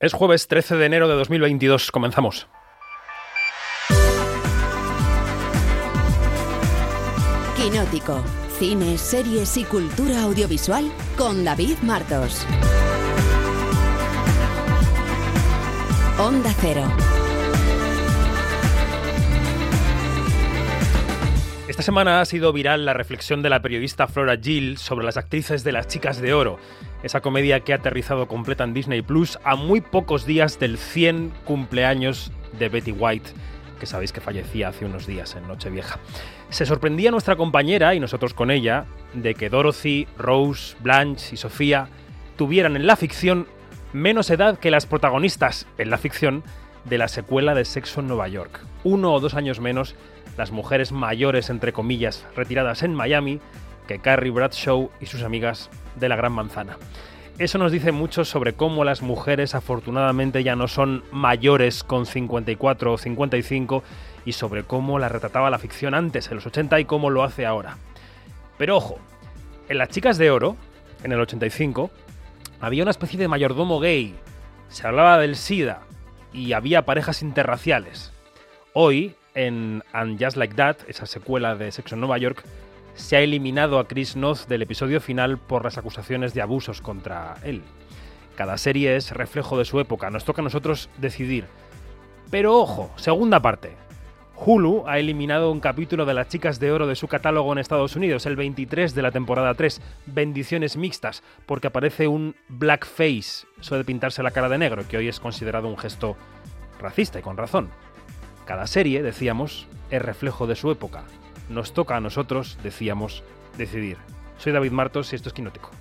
Es jueves 13 de enero de 2022. Comenzamos. Quinótico. Cine, series y cultura audiovisual con David Martos. Onda Cero. Esta semana ha sido viral la reflexión de la periodista Flora Gill sobre las actrices de Las Chicas de Oro, esa comedia que ha aterrizado completa en Disney Plus a muy pocos días del 100 cumpleaños de Betty White, que sabéis que fallecía hace unos días en Nochevieja. Se sorprendía nuestra compañera y nosotros con ella de que Dorothy, Rose, Blanche y Sofía tuvieran en la ficción menos edad que las protagonistas en la ficción de la secuela de Sexo en Nueva York. Uno o dos años menos las mujeres mayores, entre comillas, retiradas en Miami, que Carrie Bradshaw y sus amigas de la Gran Manzana. Eso nos dice mucho sobre cómo las mujeres afortunadamente ya no son mayores con 54 o 55 y sobre cómo las retrataba la ficción antes, en los 80, y cómo lo hace ahora. Pero ojo, en Las Chicas de Oro, en el 85, había una especie de mayordomo gay, se hablaba del SIDA y había parejas interraciales. Hoy, en And Just Like That, esa secuela de Sexo en Nueva York, se ha eliminado a Chris Noth del episodio final por las acusaciones de abusos contra él. Cada serie es reflejo de su época, nos toca a nosotros decidir. Pero ojo, segunda parte. Hulu ha eliminado un capítulo de las chicas de oro de su catálogo en Estados Unidos, el 23 de la temporada 3, Bendiciones Mixtas, porque aparece un blackface, eso pintarse la cara de negro, que hoy es considerado un gesto racista y con razón. Cada serie, decíamos, es reflejo de su época. Nos toca a nosotros, decíamos, decidir. Soy David Martos y esto es Quinótico.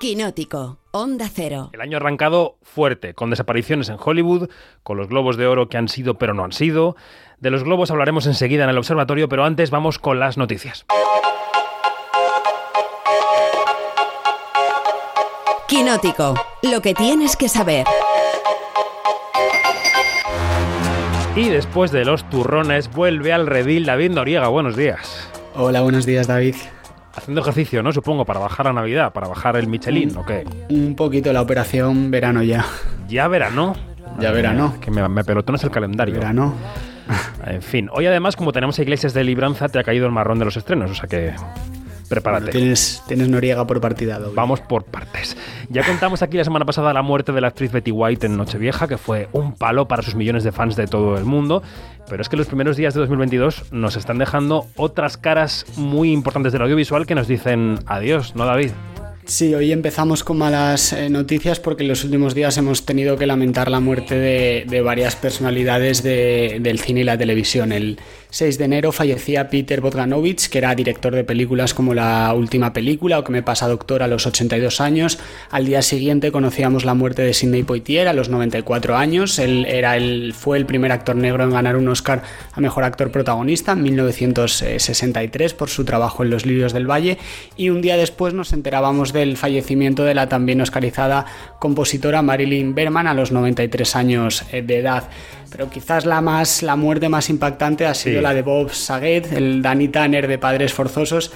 Quinótico. Onda Cero. El año arrancado fuerte, con desapariciones en Hollywood, con los globos de oro que han sido pero no han sido. De los globos hablaremos enseguida en el observatorio, pero antes vamos con las noticias. Quinótico. Lo que tienes que saber. Y después de los turrones vuelve al redil David Noriega. Buenos días. Hola, buenos días, David. Haciendo ejercicio, ¿no? Supongo, para bajar la Navidad, para bajar el Michelin, ¿o qué? Un poquito la operación verano ya. Ya verano. Ya verano. Que me, me pelotones el calendario. Verano. En fin, hoy además, como tenemos iglesias de libranza, te ha caído el marrón de los estrenos, o sea que prepárate. Tienes, tienes Noriega por partida doble. Vamos por partes. Ya contamos aquí la semana pasada la muerte de la actriz Betty White en Nochevieja, que fue un palo para sus millones de fans de todo el mundo. Pero es que los primeros días de 2022 nos están dejando otras caras muy importantes del audiovisual que nos dicen adiós, ¿no, David? Sí, hoy empezamos con malas eh, noticias porque en los últimos días hemos tenido que lamentar la muerte de, de varias personalidades de- del cine y la televisión. El 6 de enero fallecía Peter Bogdanovich, que era director de películas como La Última Película o Que me pasa doctor a los 82 años. Al día siguiente conocíamos la muerte de Sidney Poitier a los 94 años. Él era el, fue el primer actor negro en ganar un Oscar a Mejor Actor Protagonista en 1963 por su trabajo en Los Lirios del Valle. Y un día después nos enterábamos del fallecimiento de la también oscarizada compositora Marilyn Berman a los 93 años eh, de edad. Pero quizás la, más, la muerte más impactante ha sido Sí. la de Bob Saget, el Danny Tanner de Padres Forzosos.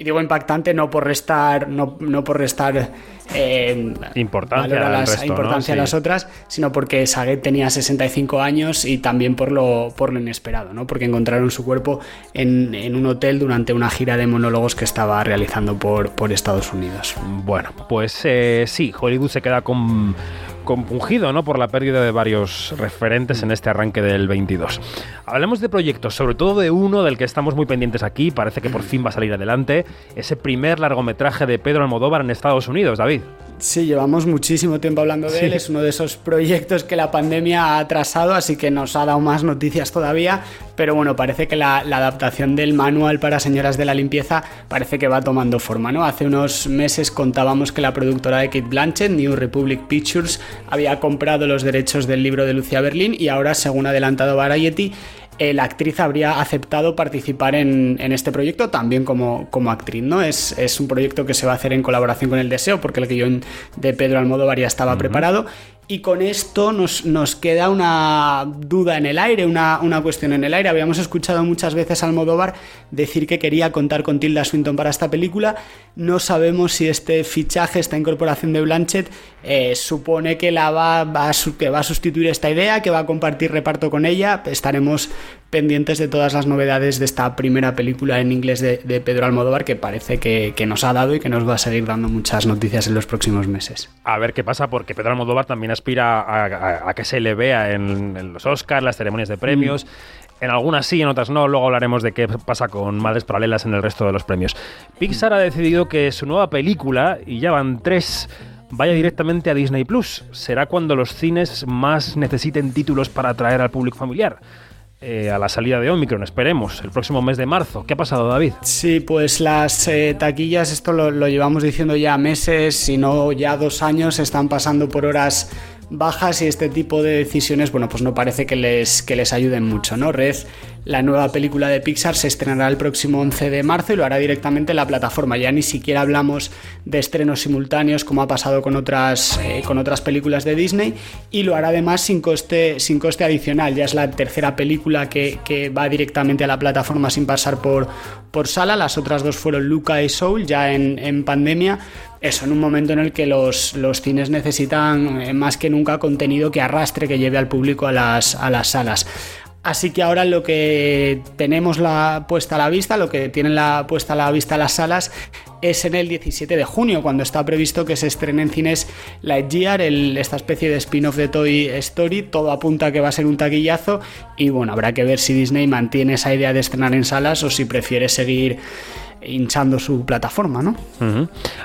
Y digo impactante no por restar, no, no por restar eh, Importancia a las, resto, importancia a las otras, sino porque Saget tenía 65 años y también por lo, por lo inesperado, ¿no? Porque encontraron su cuerpo en, en un hotel durante una gira de monólogos que estaba realizando por, por Estados Unidos. Bueno, pues eh, sí, Hollywood se queda con, compungido ¿no? por la pérdida de varios referentes en este arranque del 22. Hablemos de proyectos, sobre todo de uno del que estamos muy pendientes aquí, parece que por fin va a salir adelante, ese primer largometraje de Pedro Almodóvar en Estados Unidos, David. Sí, llevamos muchísimo tiempo hablando de Sí. él. Es uno de esos proyectos que la pandemia ha atrasado, así que nos ha dado más noticias todavía. Pero bueno, parece que la, la adaptación del manual para señoras de la limpieza parece que va tomando forma, ¿no? Hace unos meses contábamos que la productora de Kate Blanchett, New Republic Pictures, había comprado los derechos del libro de Lucia Berlin y ahora, según ha adelantado Variety, eh, la actriz habría aceptado participar en, en este proyecto también como, como actriz, ¿no? Es, es un proyecto que se va a hacer en colaboración con El Deseo, porque el guion de Pedro Almodóvar ya estaba preparado. Y con esto nos, nos queda una duda en el aire, una, una, cuestión en el aire. Habíamos escuchado muchas veces al Almodóvar decir que quería contar con Tilda Swinton para esta película. No sabemos si este fichaje, esta incorporación de Blanchett, eh, supone que, la va, va a, que va a sustituir esta idea, que va a compartir reparto con ella. Estaremos pendientes de todas las novedades de esta primera película en inglés de, Pedro Almodóvar, que parece que, nos ha dado y que nos va a seguir dando muchas noticias en los próximos meses. A ver qué pasa, porque Pedro Almodóvar también aspira a, que se le vea en, los Oscars, las ceremonias de premios. Mm. En algunas sí, en otras no. Luego hablaremos de qué pasa con Madres Paralelas en el resto de los premios. Pixar ha decidido que su nueva película, y ya van tres, vaya directamente a Disney Plus. Será cuando los cines más necesiten títulos para atraer al público familiar. Eh, a la salida de Omicron, esperemos, el próximo mes de marzo. ¿Qué ha pasado, David? Sí, pues las eh, taquillas, esto lo, lo, llevamos diciendo ya meses, si no ya dos años, están pasando por horas bajas y este tipo de decisiones, bueno, pues no parece que les, que les ayuden mucho, ¿no? Red, la nueva película de Pixar se estrenará el próximo 11 de marzo y lo hará directamente en la plataforma. Ya ni siquiera hablamos de estrenos simultáneos como ha pasado con otras, eh, con otras películas de Disney y lo hará además sin coste, sin coste adicional. Ya es la tercera película que, va directamente a la plataforma sin pasar por, por sala. Las otras dos fueron Luca y Soul ya en, en pandemia eso, en un momento en el que los, los, cines necesitan eh, más que nunca contenido que arrastre, que lleve al público a las, a las salas. Así que ahora lo que tenemos la puesta a la vista, lo que tienen la puesta a la vista las salas es en el 17 de junio, cuando está previsto que se estrene en cines Lightyear, el, esta especie de spin-off de Toy Story. Todo apunta a que va a ser un taquillazo y bueno, habrá que ver si Disney mantiene esa idea de estrenar en salas o si prefiere seguir hinchando su plataforma, ¿no?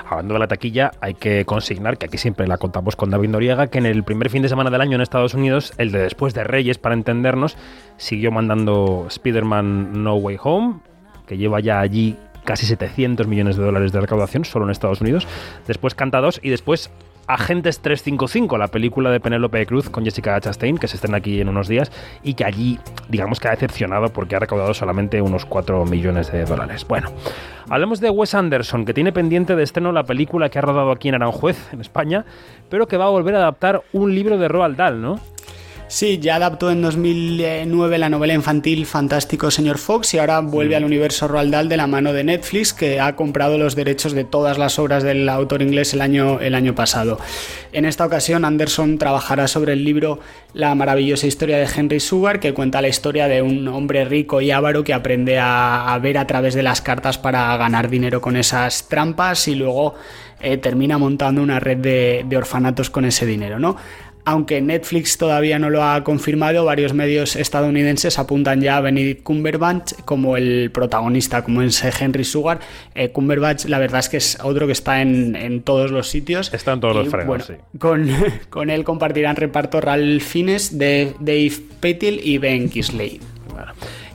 Hablando de la taquilla, hay que consignar, que aquí siempre la contamos con David Noriega, que en el primer fin de semana del año en Estados Unidos, el de después de Reyes, para entendernos, siguió mandando Spider-Man No Way Home, que lleva ya allí casi 700 millones de dólares de recaudación solo en Estados Unidos. Después Canta 2 y después Agentes 355, la película de Penélope Cruz con Jessica Chastain, que se estrena aquí en unos días y que allí, digamos que ha decepcionado porque ha recaudado solamente unos 4 millones de dólares. Bueno, hablemos de Wes Anderson, que tiene pendiente de estreno la película que ha rodado aquí en Aranjuez, en España, pero que va a volver a adaptar un libro de Roald Dahl, ¿no? Sí, ya adaptó en 2009 la novela infantil Fantástico Señor Fox y ahora vuelve mm. al universo Roald Dahl de la mano de Netflix, que ha comprado los derechos de todas las obras del autor inglés el año, el año pasado. En esta ocasión, Anderson trabajará sobre el libro La maravillosa historia de Henry Sugar, que cuenta la historia de un hombre rico y avaro que aprende a, ver a través de las cartas para ganar dinero con esas trampas y luego eh, termina montando una red de, de orfanatos con ese dinero, ¿no? Aunque Netflix todavía no lo ha confirmado, varios medios estadounidenses apuntan ya a Benedict Cumberbatch como el protagonista, como es Henry Sugar. Eh, Cumberbatch, la verdad es que es otro que está en, todos los sitios. Está en todos los frenos, sí. Con, con, él compartirán reparto Ralph Fiennes, Dave Patel y Ben Kisley.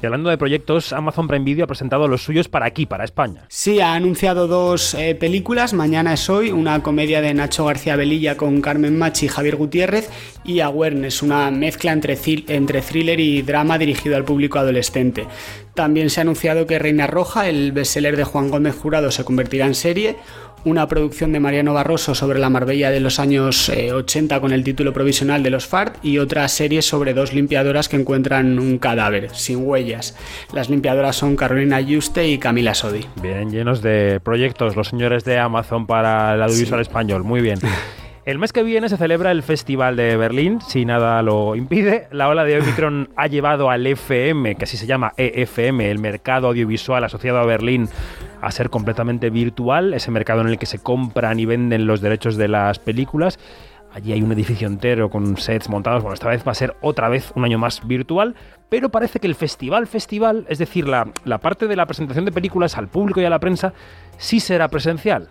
Y hablando de proyectos, Amazon Prime Video ha presentado los suyos para aquí, para España. Sí, ha anunciado dos eh, películas. Mañana es hoy, una comedia de Nacho García Velilla con Carmen Machi y Javier Gutiérrez. Y Awareness, una mezcla entre, entre thriller y drama dirigido al público adolescente. También se ha anunciado que Reina Roja, el bestseller de Juan Gómez Jurado, se convertirá en serie una producción de Mariano Barroso sobre la Marbella de los años 80 eh, con el título provisional de los FART y otra serie sobre dos limpiadoras que encuentran un cadáver sin huellas. Las limpiadoras son Carolina Yuste y Camila Sodi. Bien, llenos de proyectos los señores de Amazon para el audiovisual español. Muy bien. El mes que viene se celebra el Festival de Berlín, si nada lo impide. La ola de Omicron ha llevado al FM, que así se llama EFM, el mercado audiovisual asociado a Berlín, a ser completamente virtual, ese mercado en el que se compran y venden los derechos de las películas. Allí hay un edificio entero con sets montados. Bueno, esta vez va a ser otra vez un año más virtual, pero parece que el festival, festival, es decir, la, la parte de la presentación de películas al público y a la prensa, sí será presencial.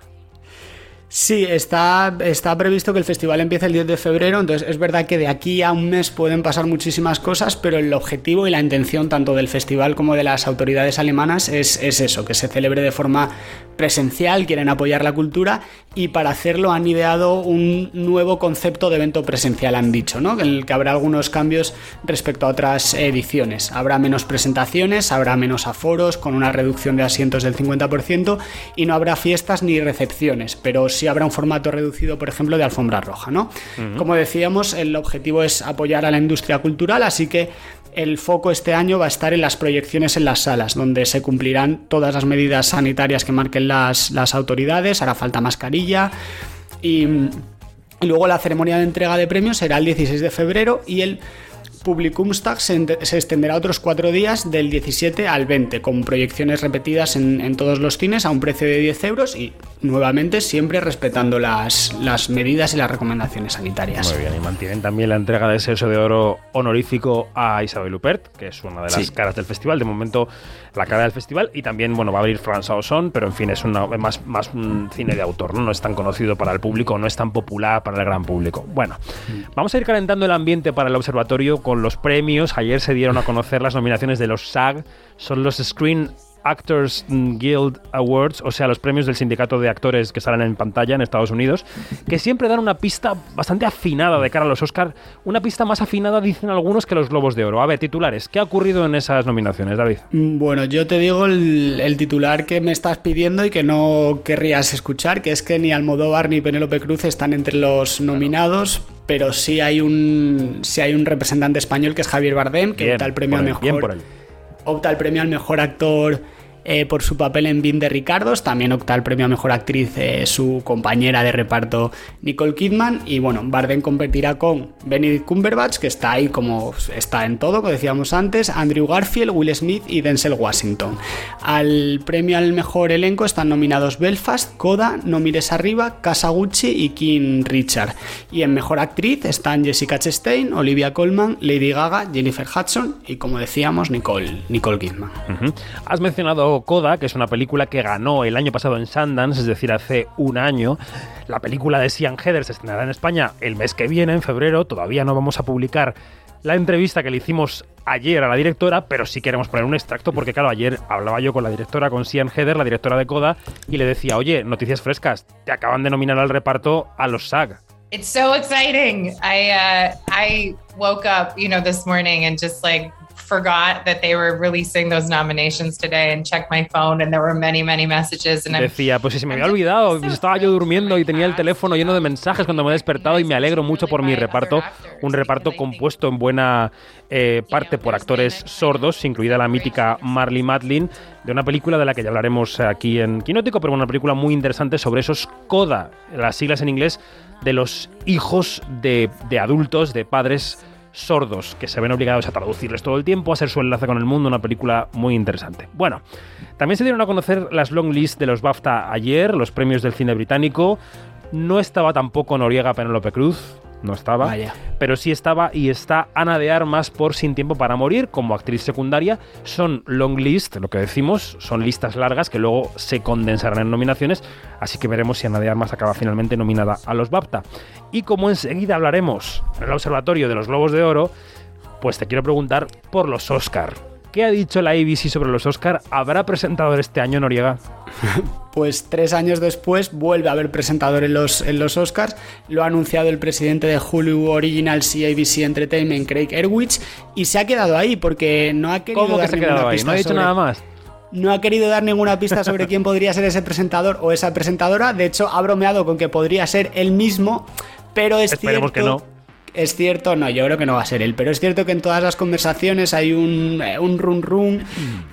Sí, está, está previsto que el festival empiece el 10 de febrero, entonces es verdad que de aquí a un mes pueden pasar muchísimas cosas, pero el objetivo y la intención tanto del festival como de las autoridades alemanas es, eso, que se celebre de forma presencial, quieren apoyar la cultura y para hacerlo han ideado un nuevo concepto de evento presencial, han dicho, ¿no? En el que habrá algunos cambios respecto a otras ediciones. Habrá menos presentaciones, habrá menos aforos, con una reducción de asientos del 50% y no habrá fiestas ni recepciones, pero sí habrá un formato reducido, por ejemplo, de alfombra roja, ¿no? Como decíamos, el objetivo es apoyar a la industria cultural, así que el foco este año va a estar en las proyecciones en las salas, donde se cumplirán todas las medidas sanitarias que marquen las, las autoridades, hará falta mascarilla y, y luego la ceremonia de entrega de premios será el 16 de febrero y el Publikumstag se, se, extenderá otros cuatro días del 17 al 20, con proyecciones repetidas en, en, todos los cines a un precio de 10 euros y nuevamente siempre respetando las, las medidas y las recomendaciones sanitarias. Muy bien, y mantienen también la entrega del sello de oro honorífico a Isabel Huppert, que es una de las sí. caras del festival. De momento, la cara del festival. Y también, bueno, va a abrir François Ozon, pero en fin, es una, más, más un cine de autor, ¿no? No es tan conocido para el público, no es tan popular para el gran público. Bueno, mm. vamos a ir calentando el ambiente para el observatorio con los premios. Ayer se dieron a conocer las nominaciones de los SAG, son los Screen Actors Guild Awards, o sea, los premios del sindicato de actores que salen en pantalla en Estados Unidos, que siempre dan una pista bastante afinada de cara a los Oscar, una pista más afinada, dicen algunos, que los Globos de Oro. A ver, titulares, ¿qué ha ocurrido en esas nominaciones, David? Bueno, yo te digo el, el titular que me estás pidiendo y que no querrías escuchar, que es que ni Almodóvar ni Penélope Cruz están entre los nominados. Pero sí hay un sí hay un representante español que es Javier Bardem, que bien, el premio él, al mejor bien por él opta el premio al mejor actor eh, por su papel en Vin de Ricardos. También opta el premio a mejor actriz eh, su compañera de reparto Nicole Kidman. Y bueno, Barden competirá con Benedict Cumberbatch, que está ahí como está en todo, como decíamos antes, Andrew Garfield, Will Smith y Denzel Washington. Al premio al mejor elenco están nominados Belfast, Coda, No Mires Arriba, Kasaguchi y King Richard. Y en mejor actriz están Jessica Chastain, Olivia Colman, Lady Gaga, Jennifer Hudson y como decíamos, Nicole, Nicole Kidman. Has mencionado Coda, que es una película que ganó el año pasado en Sundance, es decir, hace un año. La película de Sian Heather se estrenará en España el mes que viene, en febrero. Todavía no vamos a publicar la entrevista que le hicimos ayer a la directora, pero sí queremos poner un extracto porque, claro, ayer hablaba yo con la directora, con Sian Heather, la directora de Coda, y le decía, oye, noticias frescas, te acaban de nominar al reparto a los SAG. It's so exciting. I uh, I woke up, you know, this morning and just like forgot that they were releasing those nominations today and checked my phone and there were many many messages and decía pues si se me había olvidado estaba yo durmiendo y tenía el teléfono lleno de mensajes cuando me he despertado y me alegro mucho por mi reparto un reparto compuesto en buena eh, parte por actores sordos incluida la mítica Marley Matlin de una película de la que ya hablaremos aquí en Quinótico pero una película muy interesante sobre esos CODA las siglas en inglés de los hijos de, de adultos de padres sordos que se ven obligados a traducirles todo el tiempo, a hacer su enlace con el mundo, una película muy interesante. Bueno, también se dieron a conocer las long list de los BAFTA ayer, los premios del cine británico. No estaba tampoco Noriega Penélope Cruz, no estaba, Vaya. pero sí estaba y está Ana de Armas por Sin Tiempo para Morir como actriz secundaria. Son long list, lo que decimos, son listas largas que luego se condensarán en nominaciones, así que veremos si Ana de Armas acaba finalmente nominada a los BAFTA. Y como enseguida hablaremos en el Observatorio de los Globos de Oro, pues te quiero preguntar por los Oscar. ¿Qué ha dicho la ABC sobre los Oscar? ¿Habrá presentador este año, Noriega? Pues tres años después vuelve a haber presentador en los, en los Oscars. Lo ha anunciado el presidente de Hulu Originals y ABC Entertainment, Craig Erwich, y se ha quedado ahí porque no ha querido ¿Cómo que dar se ha quedado ahí? ¿No ha dicho sobre- nada más? No ha querido dar ninguna pista sobre quién podría ser ese presentador o esa presentadora. De hecho, ha bromeado con que podría ser él mismo, pero es Esperemos cierto. que no. Es cierto, no, yo creo que no va a ser él, pero es cierto que en todas las conversaciones hay un, eh, un run run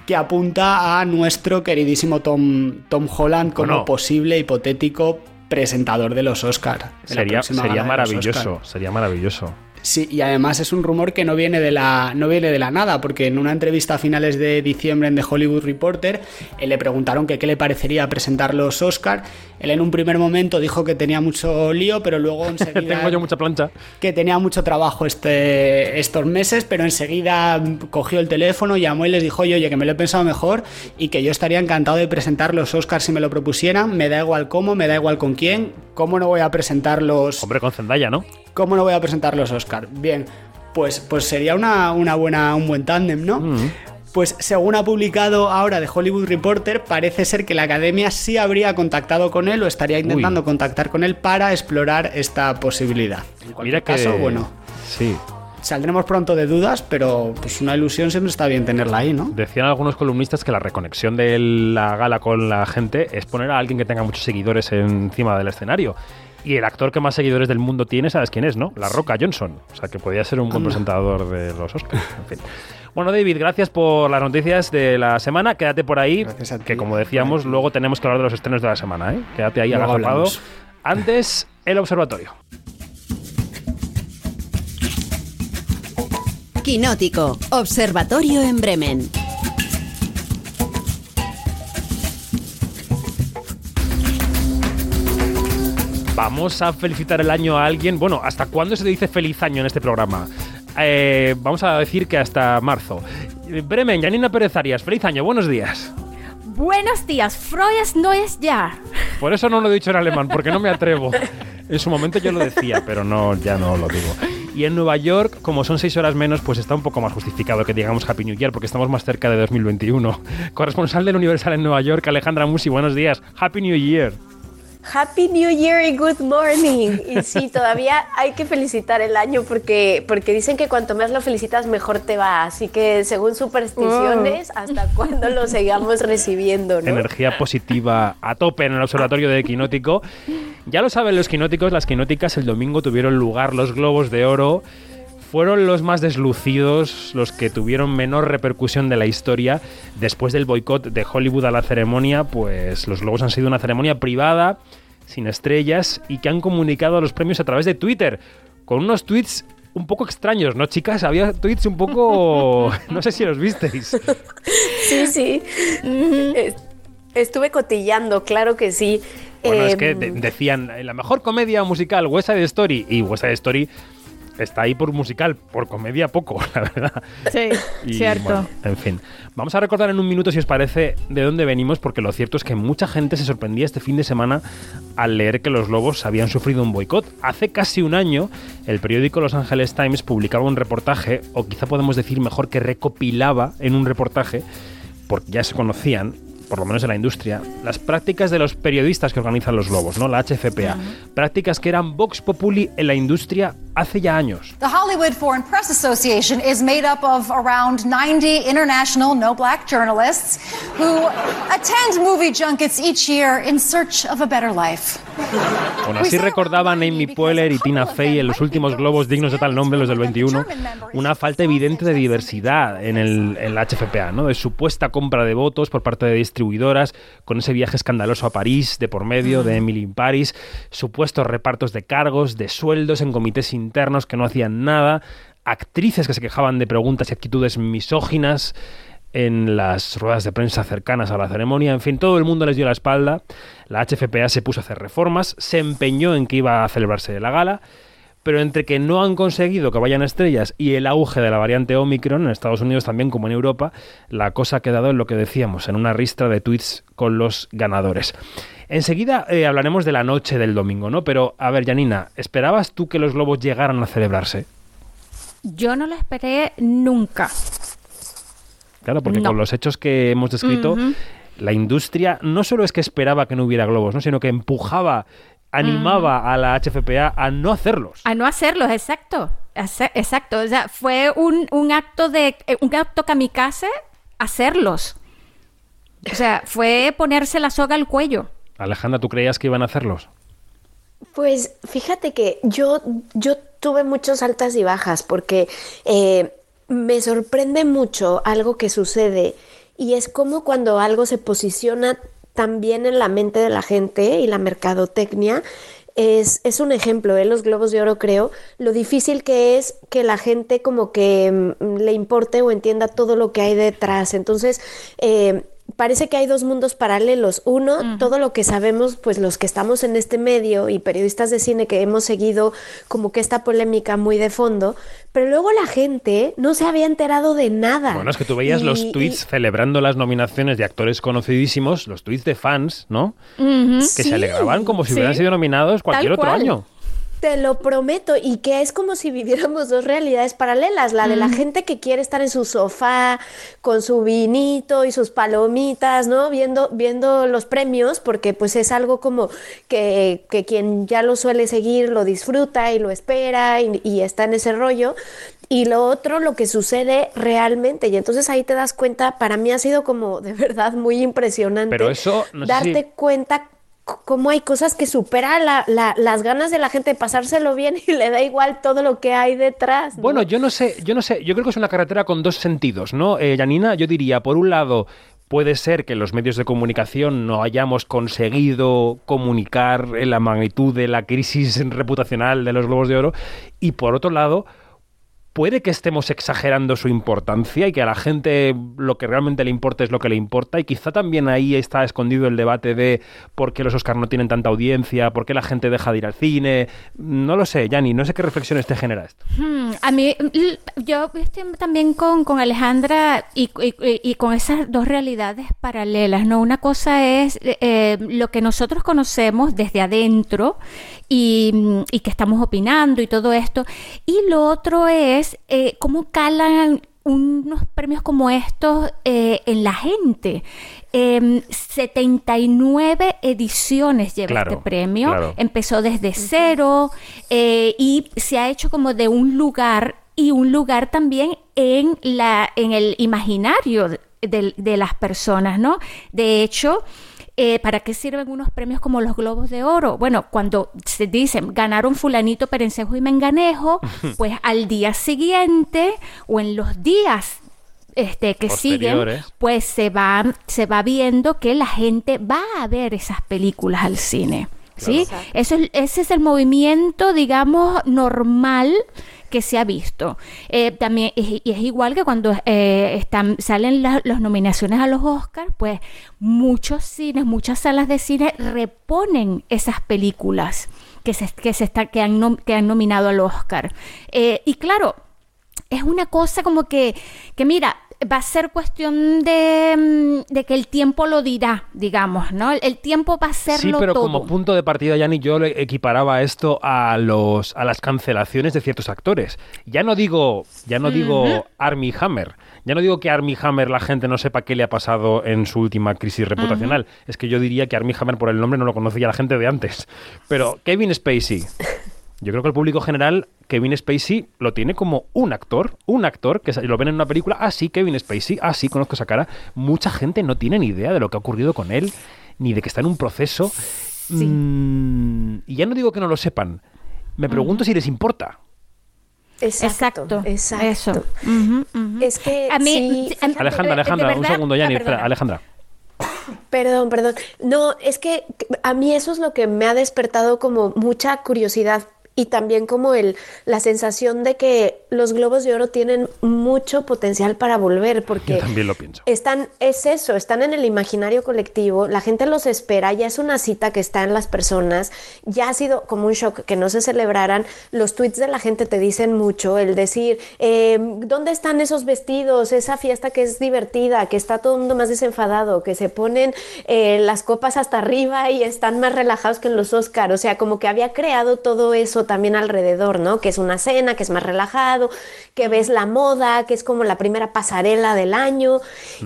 que apunta a nuestro queridísimo Tom, Tom Holland como posible hipotético presentador de los Oscar. de la Sería, Oscar. maravilloso, sería maravilloso. Sí, y además es un rumor que no viene de la no viene de la nada, porque en una entrevista a finales de diciembre en The Hollywood Reporter eh, le preguntaron que qué le parecería presentar los Oscar. Él en un primer momento dijo que tenía mucho lío, pero luego enseguida Tengo yo mucha plancha. que tenía mucho trabajo este, estos meses, pero enseguida cogió el teléfono, llamó y les dijo, oye, oye, que me lo he pensado mejor y que yo estaría encantado de presentar los Oscars si me lo propusieran, me da igual cómo, me da igual con quién, cómo no voy a presentar los, Hombre, con Zendaya, ¿no? ¿Cómo no voy a presentar los Oscar? Bien, pues, pues sería una, una buena, un buen tándem, ¿no? Mm. Pues según ha publicado ahora The Hollywood Reporter, parece ser que la academia sí habría contactado con él o estaría intentando contactar con él para explorar esta posibilidad. En Mira que... caso, bueno. Sí, saldremos pronto de dudas, pero pues una ilusión siempre está bien tenerla ahí, ¿no? Decían algunos columnistas que la reconexión de la gala con la gente es poner a alguien que tenga muchos seguidores encima del escenario. Y el actor que más seguidores del mundo tiene, ¿sabes quién es, no? La Roca Johnson. O sea, que podría ser un buen presentador de los Oscars. En fin. Bueno, David, gracias por las noticias de la semana. Quédate por ahí, que como decíamos, luego tenemos que hablar de los estrenos de la semana. ¿eh? Quédate ahí agazapado. Antes, el observatorio. Quinótico, Observatorio en Bremen. Vamos a felicitar el año a alguien. Bueno, ¿hasta cuándo se dice feliz año en este programa? Eh, vamos a decir que hasta marzo. Bremen, Janina Pérez Arias, feliz año, buenos días. Buenos días, Froyes Neues ya. Por eso no lo he dicho en alemán, porque no me atrevo. En su momento yo lo decía, pero no, ya no lo digo. Y en Nueva York, como son seis horas menos, pues está un poco más justificado que digamos Happy New Year, porque estamos más cerca de 2021. Corresponsal del Universal en Nueva York, Alejandra Musi, buenos días. Happy New Year. Happy New Year y Good Morning. Y sí, todavía hay que felicitar el año porque, porque dicen que cuanto más lo felicitas, mejor te va. Así que según supersticiones, oh. hasta cuándo lo sigamos recibiendo. Energía positiva a tope en el observatorio de Quinótico. Ya lo saben los quinóticos, las quinóticas el domingo tuvieron lugar los globos de oro fueron los más deslucidos, los que tuvieron menor repercusión de la historia. Después del boicot de Hollywood a la ceremonia, pues los Globos han sido una ceremonia privada, sin estrellas, y que han comunicado los premios a través de Twitter, con unos tweets un poco extraños, ¿no, chicas? Había tweets un poco... no sé si los visteis. Sí, sí. Estuve cotillando, claro que sí. Bueno, es que em, decían, la mejor comedia musical, West Side Story, y West Side Story está ahí por musical, por comedia poco, la verdad. Sí, cierto. en fin, vamos a recordar en un minuto, si os parece, de dónde venimos, porque lo cierto es que mucha gente se sorprendía este fin de semana al leer que los Lobos habían sufrido un boicot. Hace casi un año, el periódico Los Angeles Times publicaba un reportaje, o quizá podemos decir mejor que recopilaba en un reportaje, porque ya se conocían, por lo menos en la industria, las prácticas de los periodistas que organizan los globos, ¿no? La HFPA. Prácticas que eran Vox Populi en la industria hace ya años. The Hollywood Foreign Press Association is made up of around 90 international no black journalists who attend movie junkets each year in search of a better life. Bueno, así recordaban Amy Poehler y Tina Fey en los últimos globos dignos de tal nombre, los del 21, una falta evidente de diversidad en, el, en la HFPA, ¿no? De supuesta compra de votos por parte de distribuidoras, con ese viaje escandaloso a París de por medio de Emily in Paris, supuestos repartos de cargos, de sueldos en comités internos que no hacían nada, actrices que se quejaban de preguntas y actitudes misóginas en las ruedas de prensa cercanas a la ceremonia. En fin, todo el mundo les dio la espalda. La HFPA se puso a hacer reformas, se empeñó en que iba a celebrarse la gala, pero entre que no han conseguido que vayan estrellas y el auge de la variante Omicron en Estados Unidos también como en Europa, la cosa ha quedado en lo que decíamos, en una ristra de tweets con los ganadores. Enseguida eh, hablaremos de la noche del domingo, ¿no? Pero, a ver, Janina, ¿esperabas tú que los globos llegaran a celebrarse? Yo no lo esperé nunca. Claro, porque con los hechos que hemos descrito, la industria no solo es que esperaba que no hubiera globos, ¿no? sino que empujaba, animaba a la HFPA a no hacerlos. A no hacerlos, exacto. Exacto. O sea, fue un, un acto de eh, un acto kamikaze hacerlos. O sea, fue ponerse la soga al cuello. Alejandra, ¿tú creías que iban a hacerlos? Pues fíjate que yo, yo tuve muchas altas y bajas porque eh, me sorprende mucho algo que sucede y es como cuando algo se posiciona también en la mente de la gente y la mercadotecnia. Es, es un ejemplo, ¿eh? los globos de oro creo, lo difícil que es que la gente como que mm, le importe o entienda todo lo que hay detrás. Entonces, eh, parece que hay dos mundos paralelos. Uno, todo lo que sabemos, pues los que estamos en este medio y periodistas de cine que hemos seguido como que esta polémica muy de fondo, pero luego la gente no se había enterado de nada. Bueno, es que tú veías los tweets celebrando las nominaciones de actores conocidísimos, los tweets de fans, ¿no? Que se alegraban como si hubieran sido nominados cualquier otro año. Te lo prometo, y que es como si viviéramos dos realidades paralelas, la de la gente que quiere estar en su sofá con su vinito y sus palomitas, ¿no? Viendo, viendo los premios, porque pues es algo como que, que quien ya lo suele seguir lo disfruta y lo espera y, y está en ese rollo. Y lo otro, lo que sucede realmente. Y entonces ahí te das cuenta, para mí ha sido como de verdad muy impresionante. Pero eso, no sé darte si- cuenta cómo hay cosas que superan la- la- las ganas de la gente de pasárselo bien y le da igual todo lo que hay detrás. ¿no? Bueno, yo no sé, yo no sé, yo creo que es una carretera con dos sentidos, ¿no? Eh, Janina, yo diría, por un lado, puede ser que los medios de comunicación no hayamos conseguido comunicar la magnitud de la crisis reputacional de los Globos de Oro, y por otro lado, puede que estemos exagerando su importancia y que a la gente lo que realmente le importa es lo que le importa y quizá también ahí está escondido el debate de por qué los Oscars no tienen tanta audiencia, por qué la gente deja de ir al cine. No lo sé, Yanni, no sé qué reflexiones te genera esto. Hmm, a mí, yo estoy también con, con Alejandra y, y- con esas dos realidades paralelas, ¿no? Una cosa es eh, lo que nosotros conocemos desde adentro y, y que estamos opinando y todo esto, y lo otro es eh, cómo calan unos premios como estos eh, en la gente. Em, 79 ediciones lleva Claro, este premio. claro. Empezó desde cero eh, y se ha hecho como de un lugar y un lugar también en la en el imaginario de, de- de las personas, ¿no? De hecho, eh, ¿para qué sirven unos premios como los Globos de Oro? Bueno, cuando se dicen ganaron fulanito, perencejo y menganejo, pues al día siguiente o en los días este, que siguen, pues se va, se va viendo que la gente va a ver esas películas al cine. ¿sí? Claro. Eso es, ese es el movimiento, digamos, normal que se ha visto. Eh, también y es igual que cuando eh, están salen la- las nominaciones a los Oscars, pues muchos cines, muchas salas de cine reponen esas películas que se, que se está, que han, que han nominado al Oscar. Eh, y claro, es una cosa como que, que mira, va a ser cuestión de, mm, de que el tiempo lo dirá, digamos, ¿no? El, el tiempo va a Sí, hacerlo pero todo. como punto de partida, Yanni, yo le equiparaba esto a los a las cancelaciones de ciertos actores. Ya no digo, ya no digo Armie Hammer. Ya no digo que Armie Hammer la gente no sepa qué le ha pasado en su última crisis reputacional. Es que yo diría que Armie Hammer por el nombre no lo conocía la gente de antes. Pero Kevin Spacey. Yo creo que el público general, Kevin Spacey, lo tiene como un actor, un actor, que lo ven en una película, ah, sí, Kevin Spacey, ah, sí, conozco esa cara. Mucha gente no tiene ni idea de lo que ha ocurrido con él, ni de que está en un proceso. Mm, y ya no digo que no lo sepan, me pregunto si les importa. Exacto, Exacto, eso. Es que A mí- sí, Alejandra, Alejandra, un segundo, ah, Yanni, perdona. espera, Alejandra. Perdón, perdón. No, es que a mí eso es lo que me ha despertado como mucha curiosidad y también como el la sensación de que los globos de oro tienen mucho potencial para volver porque Yo también lo pienso. están es eso, están en el imaginario colectivo, la gente los espera, ya es una cita que está en las personas, ya ha sido como un shock que no se celebraran, los tweets de la gente te dicen mucho, el decir, eh, ¿dónde están esos vestidos? Esa fiesta que es divertida, que está todo el mundo más desenfadado, que se ponen eh, las copas hasta arriba y están más relajados que en los Oscar, o sea, como que había creado todo eso también alrededor, ¿no? Que es una cena, que es más relajado, que ves la moda, que es como la primera pasarela del año.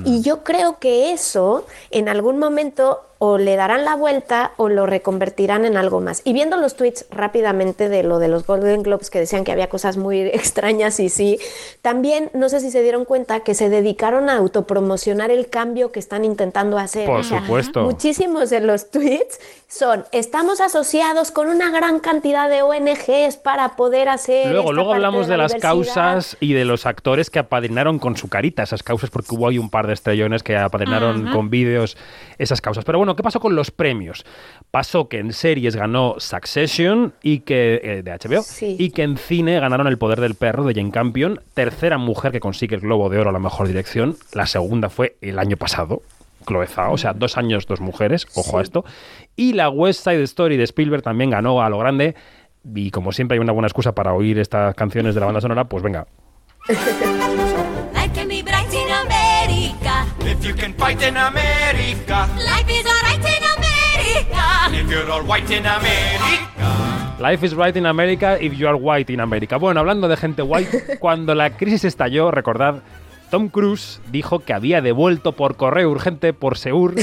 Y yo creo que eso en algún momento o le darán la vuelta o lo reconvertirán en algo más. Y viendo los tweets rápidamente de lo de los Golden Globes que decían que había cosas muy extrañas y sí, también no sé si se dieron cuenta que se dedicaron a autopromocionar el cambio que están intentando hacer. Por supuesto. Muchísimos de los tweets son, estamos asociados con una gran cantidad de ONGs para poder hacer... Luego, esta luego parte hablamos de la las diversidad". causas y de los actores que apadrinaron con su carita esas causas, porque hubo ahí un par de estrellones que apadrinaron con vídeos esas causas. Pero bueno, ¿qué pasó con los premios? Pasó que en series ganó Succession y que eh, de HBO Sí. y que en cine ganaron El poder del perro de Jane Campion, tercera mujer que consigue el Globo de Oro a la mejor dirección. La segunda fue el año pasado. Chloe Zhao, o sea, dos años, dos mujeres, ojo a esto. Y la West Side Story de Spielberg también ganó a lo grande. Y como siempre hay una buena excusa para oír estas canciones de la banda sonora, pues venga. Life can be bright in America. If you can fight in America, Life is you're all white in America, Life is right in America if you are white in America. Bueno, hablando de gente white, cuando la crisis estalló, recordad, Tom Cruise dijo que había devuelto por correo urgente por Seur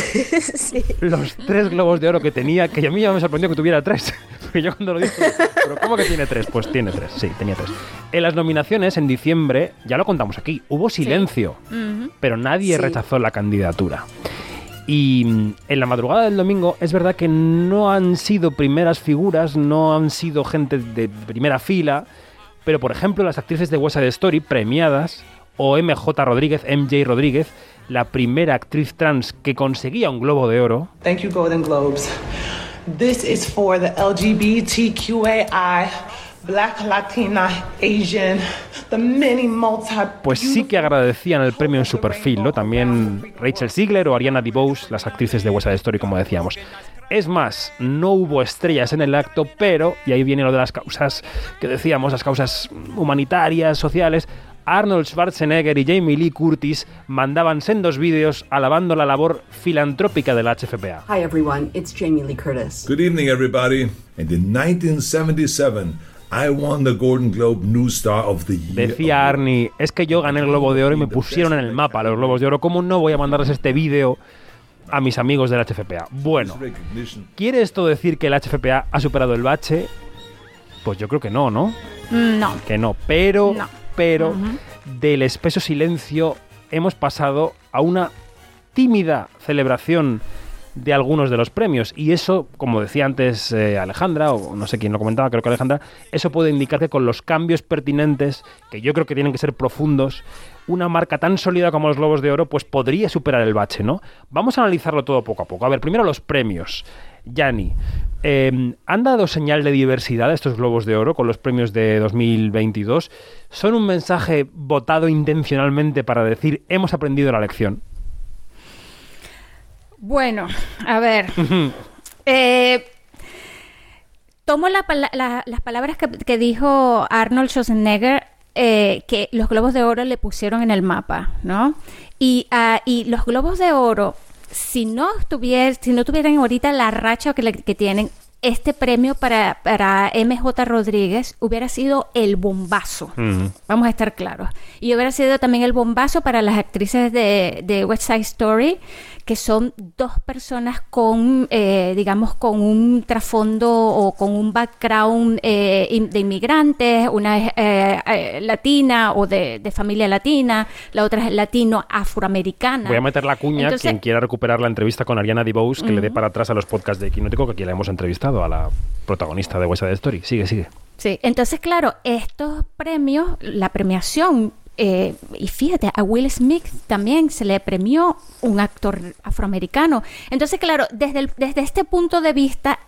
los tres globos de oro que tenía, que a mí ya me sorprendió que tuviera tres. Porque yo cuando lo dije, ¿pero cómo que tiene tres? Pues tiene tres, sí, tenía tres. En las nominaciones, en diciembre, ya lo contamos aquí, hubo silencio, Ujú. pero nadie Sí. rechazó la candidatura. Y mm, en la madrugada del domingo es verdad que no han sido primeras figuras, no han sido gente de primera fila, pero por ejemplo las actrices de West Side Story premiadas, o MJ Rodríguez, MJ Rodríguez, la primera actriz trans que conseguía un globo de oro, Thank you, Golden Globes. This is for the LGBTQAI, Black, Latina, Asian, the many multi. pues sí que agradecían el premio en su perfil, ¿no? También Rachel Ziegler o Ariana DeBose, las actrices de West Side Story, como decíamos. Es más, no hubo estrellas en el acto, pero, y ahí viene lo de las causas que decíamos, las causas humanitarias, sociales, Arnold Schwarzenegger y Jamie Lee Curtis mandaban sendos vídeos alabando la labor filantrópica de la HFPA. Hi, everyone. It's Jamie Lee Curtis. Good evening, everybody. And in 1977, I won the Golden Globe New Star of the Year. Decía Arnie, es que yo gané el Globo de Oro y me pusieron en el mapa los Globos de Oro. ¿Cómo no voy a mandarles este vídeo a mis amigos del HFPA? Bueno. ¿quiere esto decir que el HFPA ha superado el bache? Pues yo creo que no, ¿no? No. Que no. Pero, No. pero, del espeso silencio hemos pasado a una tímida celebración de algunos de los premios. Y eso, como decía antes eh, Alejandra, o no sé quién lo comentaba, creo que Alejandra, eso puede indicar que con los cambios pertinentes, que yo creo que tienen que ser profundos, una marca tan sólida como los Globos de Oro, pues podría superar el bache, ¿no? Vamos a analizarlo todo poco a poco. A ver, primero los premios. Yanni, eh, ¿han dado señal de diversidad estos Globos de Oro con los premios de 2022? ¿Son un mensaje votado intencionalmente para decir hemos aprendido la lección? Bueno, a ver. Eh, tomo la pala- la- las palabras que, que dijo Arnold Schwarzenegger, eh, que los globos de oro le pusieron en el mapa, ¿no? Y, ah, y los globos de oro, si no, estuvier- si no tuvieran ahorita la racha que, le- que tienen, este premio para, para MJ Rodríguez hubiera sido el bombazo. Vamos a estar claros. Y hubiera sido también el bombazo para las actrices de, de West Side Story, que son dos personas con, eh, digamos, con un trasfondo o con un background eh, de inmigrantes. Una es eh, eh, latina o de, de familia latina, la otra es latino-afroamericana. Voy a meter la cuña Entonces- quien quiera recuperar la entrevista con Ariana DeBose, que le dé para atrás a los podcasts de Quinótico, que aquí la hemos entrevistado a la protagonista de West Side Story. Sigue, sigue. Sí, entonces, claro, estos premios, la premiación, eh, y fíjate, a Will Smith también se le premió un actor afroamericano. Entonces, claro, desde, desde este punto de vista,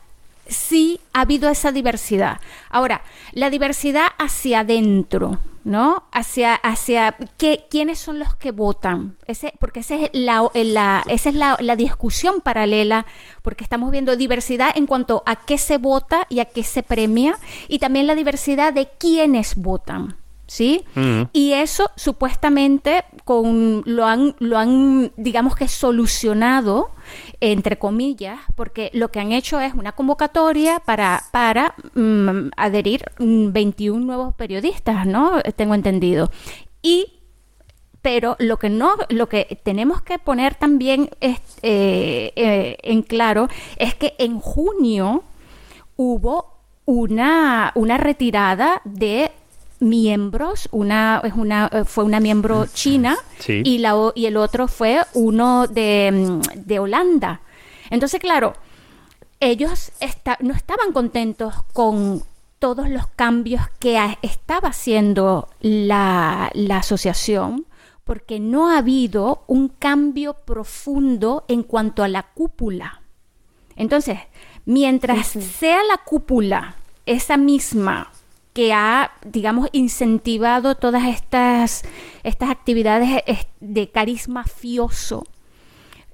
sí ha habido esa diversidad. Ahora, la diversidad hacia adentro, ¿no? Hacia, hacia qué, quiénes son los que votan. Ese, porque ese es la, la- esa es la, la discusión paralela, porque estamos viendo diversidad en cuanto a qué se vota y a qué se premia, y también la diversidad de quiénes votan. ¿Sí? Mm. Y eso supuestamente con, lo, han, lo han, digamos que solucionado, entre comillas, porque lo que han hecho es una convocatoria para, para mm, adherir mm, 21 nuevos periodistas, ¿no? Tengo entendido. Y pero lo que no lo que tenemos que poner también es, eh, eh, en claro es que en junio hubo una, una retirada de miembros, una, es una, eh, fue una miembro china Sí. y, la, y el otro fue uno de, mm, de Holanda. Entonces, claro, ellos esta- no estaban contentos con todos los cambios que estaba haciendo la, la asociación, porque no ha habido un cambio profundo en cuanto a la cúpula. Entonces, mientras sea la cúpula esa misma que ha, digamos, incentivado todas estas, estas actividades eh, de cariz mafioso,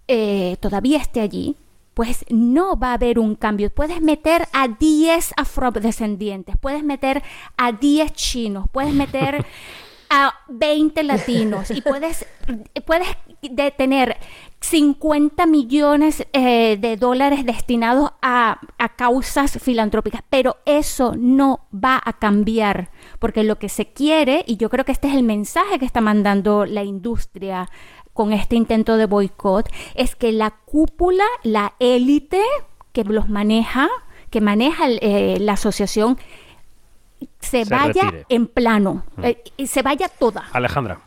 eh, todavía esté allí, pues no va a haber un cambio. Puedes meter a 10 afrodescendientes, puedes meter a 10 chinos, puedes meter a 20 latinos y puedes, puedes tener 50 millones eh, de dólares destinados a, a, causas filantrópicas, pero eso no va a cambiar, porque lo que se quiere, y yo creo que este es el mensaje que está mandando la industria con este intento de boicot, es que la cúpula, la élite que los maneja, que maneja eh, la asociación, se, vaya en plano, mm. eh, y se vaya toda. Alejandra.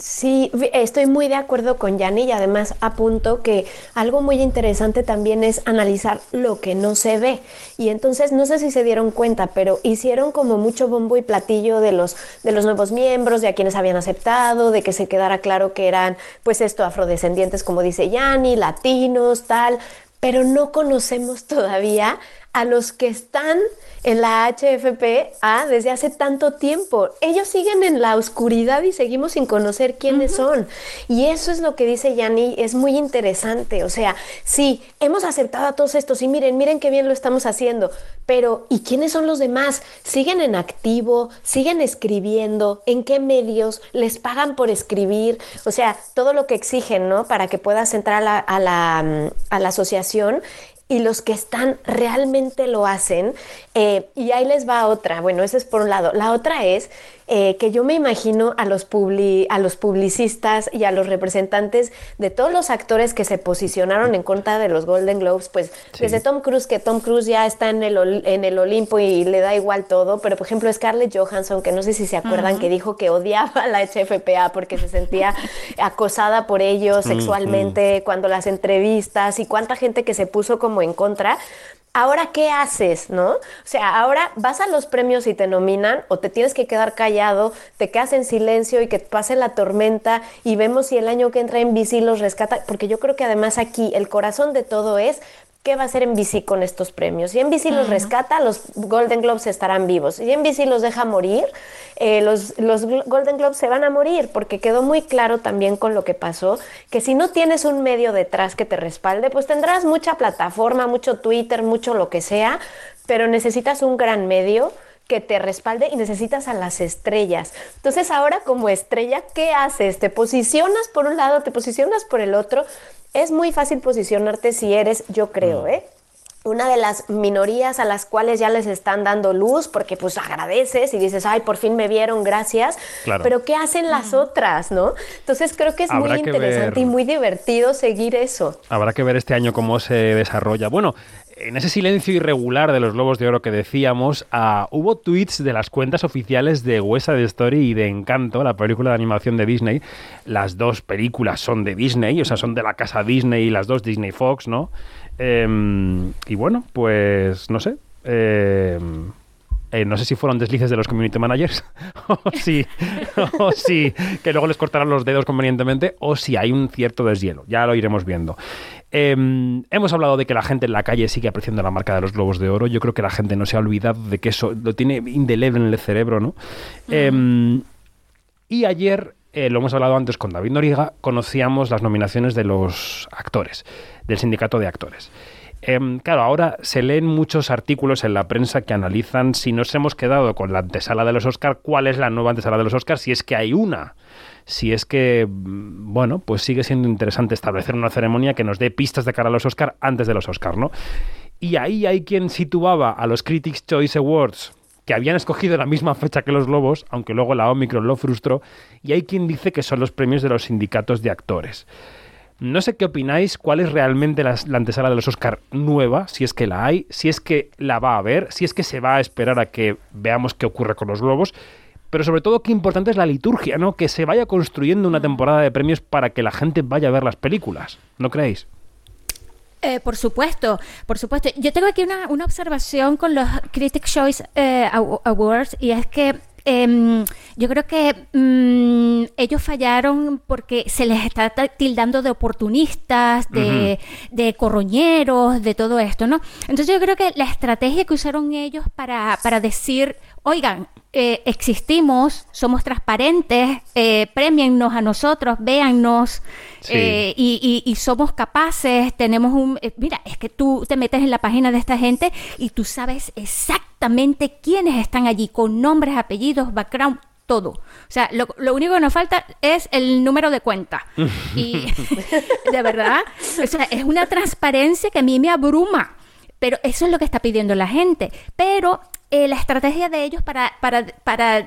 Sí, estoy muy de acuerdo con Yanni y además apunto que algo muy interesante también es analizar lo que no se ve. Y entonces no sé si se dieron cuenta, pero hicieron como mucho bombo y platillo de los, de los nuevos miembros, de a quienes habían aceptado, de que se quedara claro que eran, pues esto, afrodescendientes, como dice Yanni, latinos, tal, pero no conocemos todavía a los que están en la HFPA desde hace tanto tiempo. Ellos siguen en la oscuridad y seguimos sin conocer quiénes son. Y eso es lo que dice Yanni, es muy interesante. O sea, sí, hemos aceptado a todos estos y miren, miren qué bien lo estamos haciendo, pero ¿y quiénes son los demás? ¿Siguen en activo? ¿Siguen escribiendo? ¿En qué medios? ¿Les pagan por escribir? O sea, todo lo que exigen, ¿no? Para que puedas entrar a la, a la, a la asociación y los que están realmente lo hacen. Eh, y ahí les va otra. Bueno, esa es por un lado. La otra es eh, que yo me imagino a los, a los publicistas y a los representantes de todos los actores que se posicionaron en contra de los Golden Globes, pues desde Tom Cruise, que Tom Cruise ya está en el, en el Olimpo y le da igual todo, pero por ejemplo Scarlett Johansson, que no sé si se acuerdan, que dijo que odiaba la HFPA porque se sentía acosada por ellos sexualmente cuando las entrevistas y cuánta gente que se puso como en contra ahora qué haces, ¿no? O sea, ahora vas a los premios y te nominan o te tienes que quedar callado, te quedas en silencio y que pase la tormenta y vemos si el año que entra en bici los rescata, porque yo creo que además aquí el corazón de todo es ¿Qué va a hacer NBC con estos premios? Si NBC los rescata, los Golden Globes estarán vivos. Si NBC los deja morir, eh, los, los Golden Globes se van a morir, porque quedó muy claro también con lo que pasó, que si no tienes un medio detrás que te respalde, pues tendrás mucha plataforma, mucho Twitter, mucho lo que sea, pero necesitas un gran medio que te respalde y necesitas a las estrellas. Entonces ahora como estrella, ¿qué haces? Te posicionas por un lado, te posicionas por el otro es muy fácil posicionarte si eres, yo creo, mm. ¿eh? Una de las minorías a las cuales ya les están dando luz porque pues agradeces y dices, ay, por fin me vieron, gracias. Pero ¿qué hacen las otras, no? Entonces creo que es muy interesante y muy divertido seguir eso. Habrá que ver este año cómo se desarrolla. Bueno, en ese silencio irregular de los Globos de Oro que decíamos, ah, hubo tweets de las cuentas oficiales de West Side Story y de Encanto, la película de animación de Disney. Las dos películas son de Disney, o sea, son de la casa Disney y las dos Disney Fox, ¿no? Em, y bueno, pues no sé. Em, eh, no sé si fueron deslices de los community managers, o sí, o sí, que luego les cortarán los dedos convenientemente, o si hay un cierto deshielo. Ya lo iremos viendo. Em, hemos hablado de que la gente en la calle sigue apreciando la marca de los globos de oro. Yo creo que la gente no se ha olvidado de que eso lo tiene indeleble en el cerebro, ¿no? Y ayer, eh, lo hemos hablado antes con David Noriega, conocíamos las nominaciones de los actores, del sindicato de actores. Em, claro, ahora se leen muchos artículos en la prensa que analizan si nos hemos quedado con la antesala de los Oscars, cuál es la nueva antesala de los Oscars, si es que hay una. Si es que, mm, bueno, pues sigue siendo interesante establecer una ceremonia que nos dé pistas de cara a los Oscars antes de los Oscars, ¿no? Y ahí hay quien situaba a los Critics' Choice Awards que habían escogido la misma fecha que los Globos, aunque luego la Omicron lo frustró, y hay quien dice que son los premios de los sindicatos de actores. No sé qué opináis, cuál es realmente la, antesala de los Oscar nueva, si es que la hay, si es que la va a haber, si es que se va a esperar a que veamos qué ocurre con los globos, pero sobre todo qué importante es la liturgia, ¿no? Que se vaya construyendo una temporada de premios para que la gente vaya a ver las películas, ¿no creéis? Eh, por supuesto, por supuesto. Yo tengo aquí una, observación con los Critics' Choice eh, Awards y es que Em, yo creo que mm, ellos fallaron porque se les está tildando de oportunistas, de, de, corroñeros, de todo esto, ¿no? Entonces yo creo que la estrategia que usaron ellos para, para decir, oigan, eh, existimos, somos transparentes, eh, premiennos a nosotros, véannos eh, y, somos capaces, tenemos un... Eh, mira, es que tú te metes en la página de esta gente y tú sabes exactamente quiénes están allí, con nombres, apellidos, background, todo. O sea, lo, lo único que nos falta es el número de cuenta. y de verdad, o sea, es una transparencia que a mí me abruma. Pero eso es lo que está pidiendo la gente. Pero eh, la estrategia de ellos para, para, para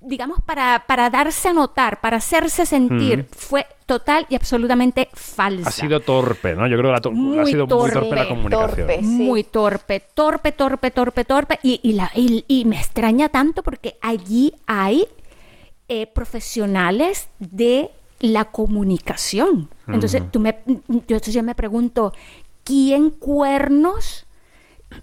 digamos, para, para darse a notar, para hacerse sentir, Mm. fue total y absolutamente falsa. Ha sido torpe, ¿no? Yo creo que la to- ha sido muy torpe la comunicación. Muy torpe, torpe, torpe, torpe, torpe. Y, y la, y, y me extraña tanto porque allí hay eh, profesionales de la comunicación. Entonces, tú me, yo, entonces yo me pregunto, ¿quién cuernos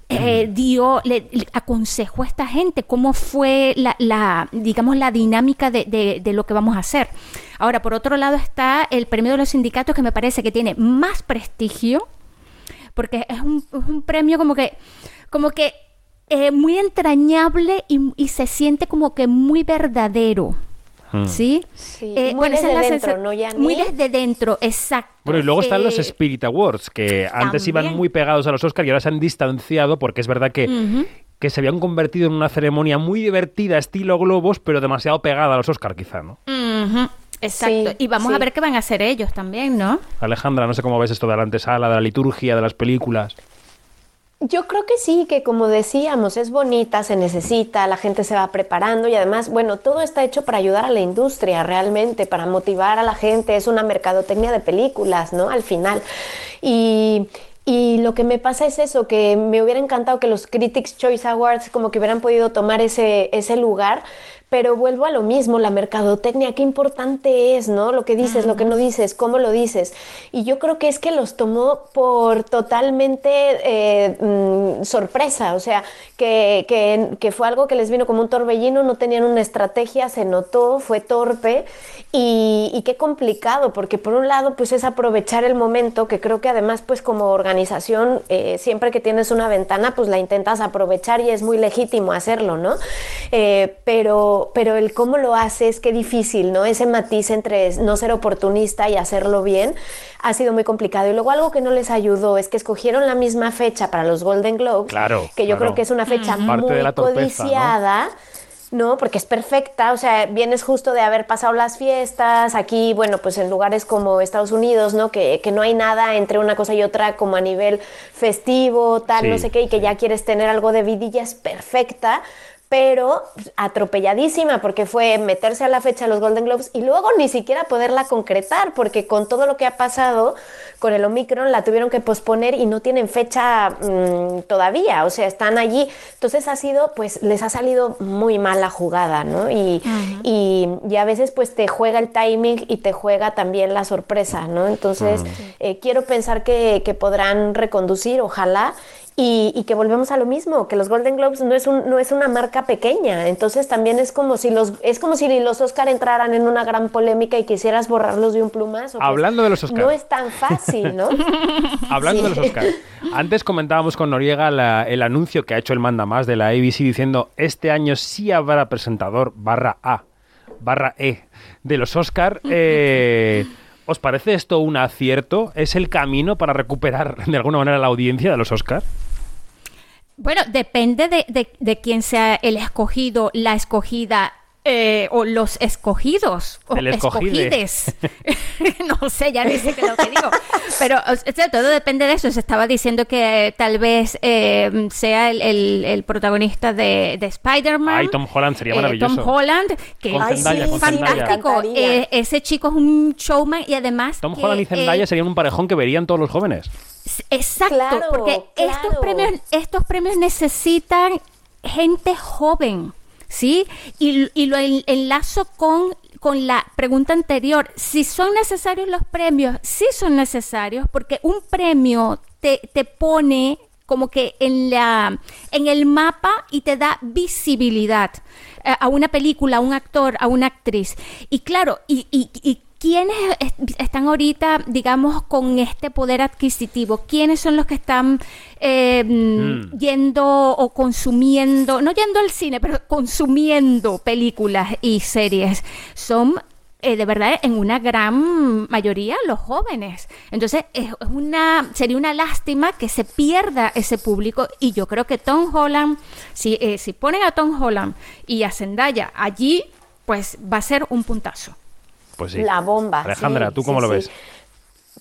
eh, dio, le, le aconsejó a esta gente? ¿Cómo fue la, la, digamos, la dinámica de, de- de lo que vamos a hacer? Ahora, por otro lado está el premio de los sindicatos que me parece que tiene más prestigio porque es un, es un premio como que, como que eh, muy entrañable y, y se siente como que muy verdadero. Mm. ¿Sí? Sí, Eh, muy bueno, desde es la dentro, ¿no, Yanni? Muy desde dentro, exacto. Bueno, y luego están los Eh, Spirit Awards, que antes iban muy pegados a los Oscars y ahora se han distanciado porque es verdad que, que se habían convertido en una ceremonia muy divertida, estilo globos, pero demasiado pegada a los Oscars, quizá, ¿no? Exacto. Sí, y vamos sí. a ver qué van a hacer ellos también, ¿no? Alejandra, no sé cómo ves esto de la antesala, de la liturgia, de las películas. Yo creo que sí, que como decíamos, es bonita, se necesita, la gente se va preparando y además, bueno, todo está hecho para ayudar a la industria realmente, para motivar a la gente, es una mercadotecnia de películas, ¿no? Al final. Y, y lo que me pasa es eso, que me hubiera encantado que los Critics Choice Awards como que hubieran podido tomar ese, ese lugar, pero vuelvo a lo mismo, la mercadotecnia, qué importante es, ¿no? Lo que dices, lo que no dices, cómo lo dices. Y yo creo que es que los tomó por totalmente eh, mm, sorpresa, o sea, que, que- que fue algo que les vino como un torbellino, no tenían una estrategia, se notó, fue torpe y, y qué complicado, porque por un lado pues es aprovechar el momento, que creo que además pues como organización, eh, siempre que tienes una ventana pues la intentas aprovechar y es muy legítimo hacerlo, ¿no? Eh, pero, pero el cómo lo haces, qué difícil, ¿no? Ese matiz entre no ser oportunista y hacerlo bien ha sido muy complicado. Y luego algo que no les ayudó es que escogieron la misma fecha para los Golden Globes, Claro, que yo claro. creo que es una fecha muy de la torpeza, ¿no? codiciada. ¿no? Porque es perfecta, o sea, vienes justo de haber pasado las fiestas, aquí, bueno, pues en lugares como Estados Unidos, ¿no? Que, que no hay nada entre una cosa y otra como a nivel festivo, tal, Sí, no sé qué, y que ya quieres tener algo de vidilla, es perfecta, pero atropelladísima porque fue meterse a la fecha de los Golden Globes y luego ni siquiera poderla concretar porque con todo lo que ha pasado con el Omicron la tuvieron que posponer y no tienen fecha mm, todavía, o sea, están allí. Entonces ha sido, pues les ha salido muy mal la jugada, ¿no? Y, y, y a veces pues te juega el timing y te juega también la sorpresa, ¿no? Entonces eh, quiero pensar que, que podrán reconducir, ojalá. Y, y que volvemos a lo mismo, que los Golden Globes no es, un, no es una marca pequeña, entonces también es como si los es como si los Oscar entraran en una gran polémica y quisieras borrarlos de un plumazo. pues, Hablando de los Oscar. No es tan fácil, ¿no? Hablando Sí. de los Oscars, antes comentábamos con Noriega la- el anuncio que ha hecho el manda más de la ABC diciendo este año sí habrá presentador barra A, barra E de los Oscar. Eh, ¿Os parece esto un acierto? ¿Es el camino para recuperar de alguna manera la audiencia de los Oscar? Bueno, depende de, de, de quién sea el escogido, la escogida eh, o los escogidos o escogides. no sé, ya qué es lo que digo. Pero o sea, todo depende de eso. Se estaba diciendo que eh, tal vez eh, sea el, el- el protagonista de, de Spider-Man. Ay, Tom Holland sería Eh, maravilloso. Tom Holland, que es Zendaya, fantástico. Eh, ese chico es un showman y además. Tom que, Holland y Zendaya eh, serían un parejón que verían todos los jóvenes. Exacto, Claro, porque estos premios, estos premios necesitan gente joven, ¿sí? Y, y lo en- enlazo con, con la pregunta anterior. Si son necesarios los premios, sí son necesarios, porque un premio te, te pone como que en la en el mapa y te da visibilidad eh, a una película, a un actor, a una actriz. Y claro, y, y, y ¿Quiénes est- están ahorita, digamos, con este poder adquisitivo? ¿Quiénes son los que están eh, Mm. yendo o consumiendo, no yendo al cine, pero consumiendo películas y series? Son eh, de verdad en una gran mayoría los jóvenes. Entonces es una sería una lástima que se pierda ese público y yo creo que Tom Holland, si, eh, si ponen a Tom Holland y a Zendaya allí pues va a ser un puntazo. Pues sí. La bomba. Alejandra, sí, ¿tú cómo sí, lo ves?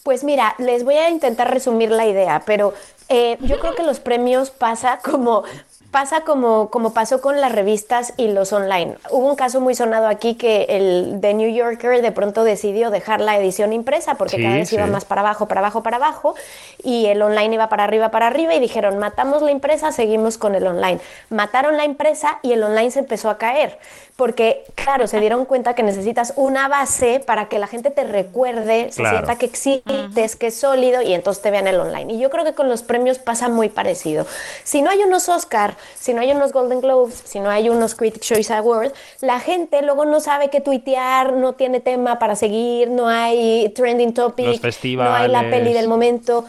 Pues mira, les voy a intentar resumir la idea, pero eh, yo creo que los premios pasa como pasa como, como pasó con las revistas y los online. Hubo un caso muy sonado aquí que el The New Yorker de pronto decidió dejar la edición impresa porque Sí, cada vez iba más para abajo, para abajo, para abajo y el online iba para arriba, para arriba y dijeron, matamos la impresa, seguimos con el online. Mataron la impresa y el online se empezó a caer porque, claro, se dieron cuenta que necesitas una base para que la gente te recuerde, se Claro. sienta que existes, que es sólido y entonces te vean el online. Y yo creo que con los premios pasa muy parecido. Si no hay unos Oscar, si no hay unos Golden Globes, si no hay unos Critics Choice Awards, la gente luego no sabe qué tuitear, no tiene tema para seguir, no hay trending topic, no hay la peli del momento.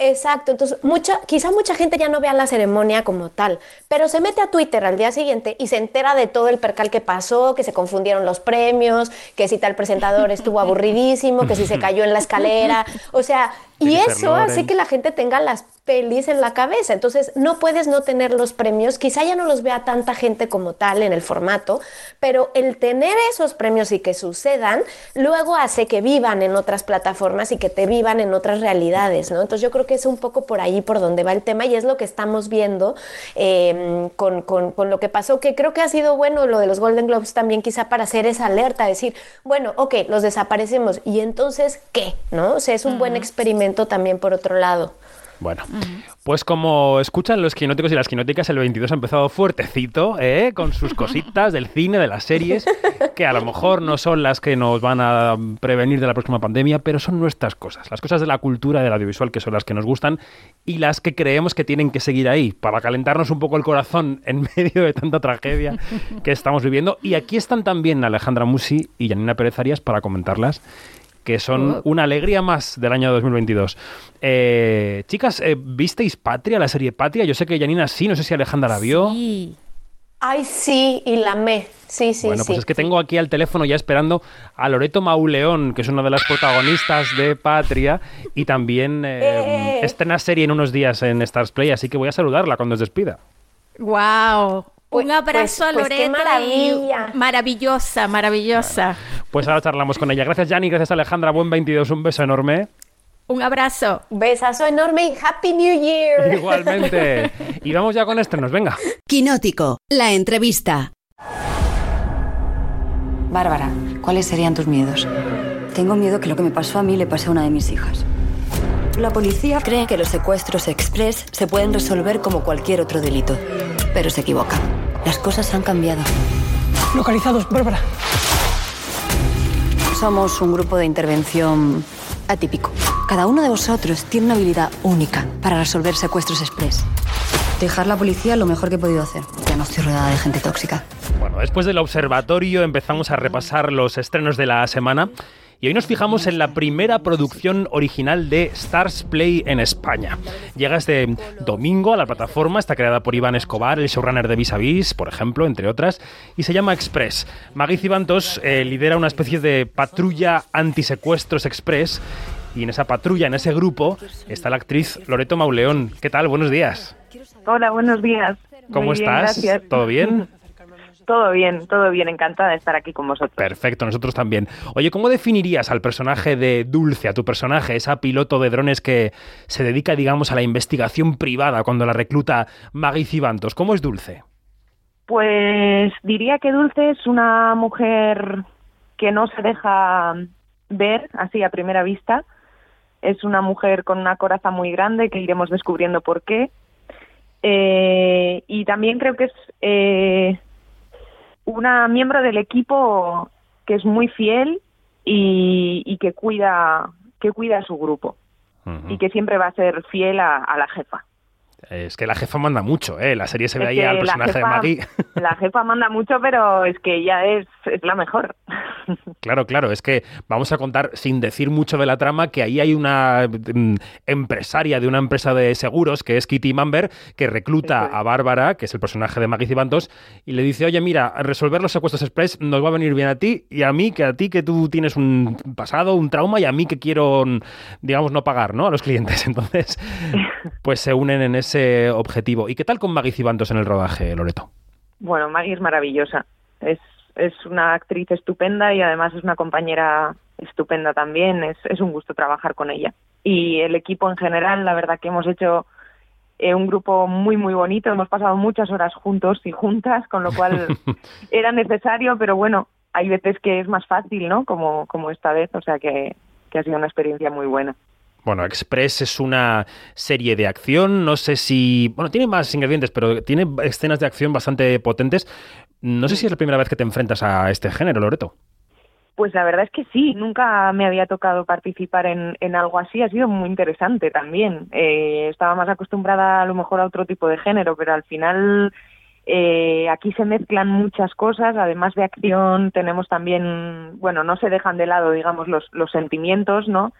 Exacto, entonces mucha, quizá mucha gente ya no vea la ceremonia como tal, pero se mete a Twitter al día siguiente y se entera de todo el percal que pasó, que se confundieron los premios, que si tal presentador estuvo aburridísimo, que si se cayó en la escalera, o sea, y eso hace que la gente tenga las pelis en la cabeza, entonces no puedes no tener los premios, quizá ya no los vea tanta gente como tal en el formato, pero el tener esos premios y que sucedan, luego hace que vivan en otras plataformas y que te vivan en otras realidades, ¿no? Entonces yo creo que es un poco por ahí por donde va el tema y es lo que estamos viendo eh, con, con- con lo que pasó, que creo que ha sido bueno lo de los Golden Globes también quizá para hacer esa alerta, decir, bueno, ok, los desaparecemos y entonces, ¿qué? ¿No? O sea, es un buen experimento también por otro lado. Bueno, pues como escuchan los quinóticos y las quinóticas, el 22 ha empezado fuertecito, ¿eh? con sus cositas del cine, de las series, que a lo mejor no son las que nos van a prevenir de la próxima pandemia, pero son nuestras cosas, las cosas de la cultura, del audiovisual, que son las que nos gustan y las que creemos que tienen que seguir ahí, para calentarnos un poco el corazón en medio de tanta tragedia que estamos viviendo. Y aquí están también Alejandra Musi y Janina Pérez Arias para comentarlas que son una alegría más del año 2022. Eh, chicas, eh, ¿visteis Patria, la serie Patria? Yo sé que Janina sí, no sé si Alejandra la vio. Ay, sí, y la me. Sí, sí, bueno, sí. pues es que tengo aquí al teléfono ya esperando a Loreto Mauleón, que es una de las protagonistas de Patria y también eh, Eh. estrena serie en unos días en Stars Play, así que voy a saludarla cuando os despida. Wow. Pues- Un abrazo pues- a pues Loreto. y- maravilla. Maravillosa, maravillosa. Pues ahora charlamos con ella. Gracias, Jani, gracias, Alejandra. Buen 22, un beso enorme. Un abrazo. Besazo enorme y Happy New Year. Igualmente. Y vamos ya con estrenos, venga. Quinótico, la entrevista. Bárbara, ¿cuáles serían tus miedos? Tengo miedo que lo que me pasó a mí le pase a una de mis hijas. La policía cree que los secuestros express se pueden resolver como cualquier otro delito, pero se equivoca. Las cosas han cambiado. Localizados, Bárbara. Somos un grupo de intervención atípico. Cada uno de vosotros tiene una habilidad única para resolver secuestros express. Dejar la policía lo mejor que he podido hacer. Ya no estoy rodeada de gente tóxica. Bueno, después del observatorio empezamos a repasar los estrenos de la semana y hoy nos fijamos en la primera producción original de Stars Play en España. Llega este domingo a la plataforma, está creada por Iván Escobar, el showrunner de Vis a Vis, por ejemplo, entre otras, y se llama Express. Magui Cibantos eh, lidera una especie de patrulla antisecuestros express y en esa patrulla, en ese grupo, está la actriz Loreto Mauleón. ¿Qué tal? Buenos días. Hola, buenos días. ¿Cómo bien, estás? gracias. ¿Todo bien? Todo bien, todo bien. Encantada de estar aquí con vosotros. Perfecto, nosotros también. Oye, ¿cómo definirías al personaje de Dulce, a tu personaje, esa piloto de drones que se dedica, digamos, a la investigación privada cuando la recluta Maggie Cibantos? ¿Cómo es Dulce? Pues diría que Dulce es una mujer que no se deja ver así a primera vista. Es una mujer con una coraza muy grande que iremos descubriendo por qué. Eh, y también creo que es eh, una miembro del equipo que es muy fiel y, y que cuida que cuida a su grupo y que siempre va a ser fiel a, a la jefa. Es que la jefa manda mucho, ¿eh? La serie se ve Es ahí al personaje de Maggie. La jefa manda mucho, pero es que ella es, es la mejor. Claro, claro, es que vamos a contar, sin decir mucho de la trama, que ahí hay una mm, empresaria de una empresa de seguros, que es Kitty Mamber, que recluta a Bárbara, que es el personaje de Maggie Cibantos, y le dice, oye, mira, resolver los secuestros express nos va a venir bien a ti y a mí, que a ti que tú tienes un pasado, un trauma, y a mí que quiero, mm, digamos, no pagar, ¿no? A los clientes. Entonces, pues se unen en ese objetivo. ¿Y qué tal con Maggie Cibantos en el rodaje, Loreto? Bueno, Maggie es maravillosa. Es, es una actriz estupenda y además es una compañera estupenda también. Es, es un gusto trabajar con ella. Y el equipo en general, la verdad que hemos hecho eh, un grupo muy, muy bonito. Hemos pasado muchas horas juntos y juntas, con lo cual era necesario, pero bueno, hay veces que es más fácil, ¿no? Como, como esta vez, o sea que, que ha sido una experiencia muy buena. Bueno, Express es una serie de acción, no sé si... Bueno, tiene más ingredientes, pero tiene escenas de acción bastante potentes. No sé si es la primera vez que te enfrentas a este género, Loreto. Pues la verdad es que sí, nunca me había tocado participar en, en algo así, ha sido muy interesante también. Eh, estaba más acostumbrada a lo mejor a otro tipo de género, pero al final eh, aquí se mezclan muchas cosas, además de acción tenemos también, bueno, no se dejan de lado, digamos, los, los sentimientos, ¿no?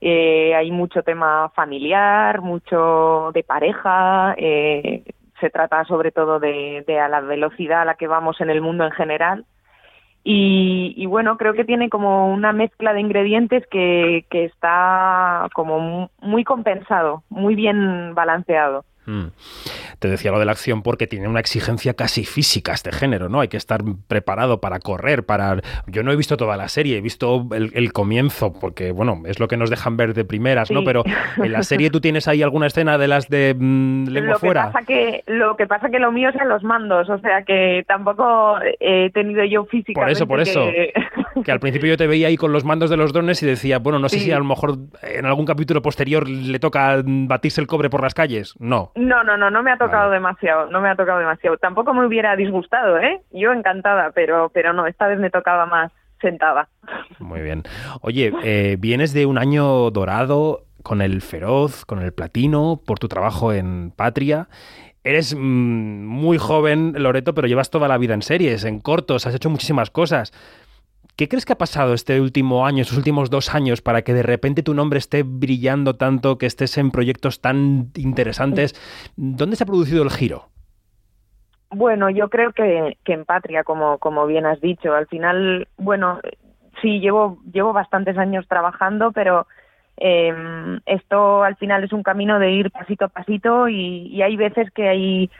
Eh, hay mucho tema familiar, mucho de pareja, eh, se trata sobre todo de, de, a la velocidad a la que vamos en el mundo en general. Y, y bueno, creo que tiene como una mezcla de ingredientes que, que está como muy compensado, muy bien balanceado. Mm. Te decía lo de la acción porque tiene una exigencia casi física este género, ¿no? Hay que estar preparado para correr, para... Yo no he visto toda la serie, he visto el, comienzo, porque, bueno, es lo que nos dejan ver de primeras, ¿no? Pero en la serie tú tienes ahí alguna escena de las de mm, lengua lo fuera. Que pasa que, lo que pasa que lo mío son los mandos, o sea que tampoco he tenido yo físicamente Por eso, por eso. Que... al principio yo te veía ahí con los mandos de los drones y decía, bueno, no sé si a lo mejor en algún capítulo posterior le toca batirse el cobre por las calles. No. No, no, no, no me ha tocado demasiado, no me ha tocado demasiado. Tampoco me hubiera disgustado, ¿eh? Yo encantada, pero, pero no, esta vez me tocaba más sentada. Muy bien. Oye, eh, vienes de un año dorado con el feroz, con el platino, por tu trabajo en Patria. Eres mmm, muy joven, Loreto, pero llevas toda la vida en series, en cortos, has hecho muchísimas cosas. ¿Qué crees que ha pasado este último año, estos últimos dos años, para que de repente tu nombre esté brillando tanto, que estés en proyectos tan interesantes? ¿Dónde se ha producido el giro? Bueno, yo creo que, en Patria, como, como bien has dicho, al final, bueno, sí, llevo, llevo bastantes años trabajando, pero eh, esto al final es un camino de ir pasito a pasito y hay veces que hay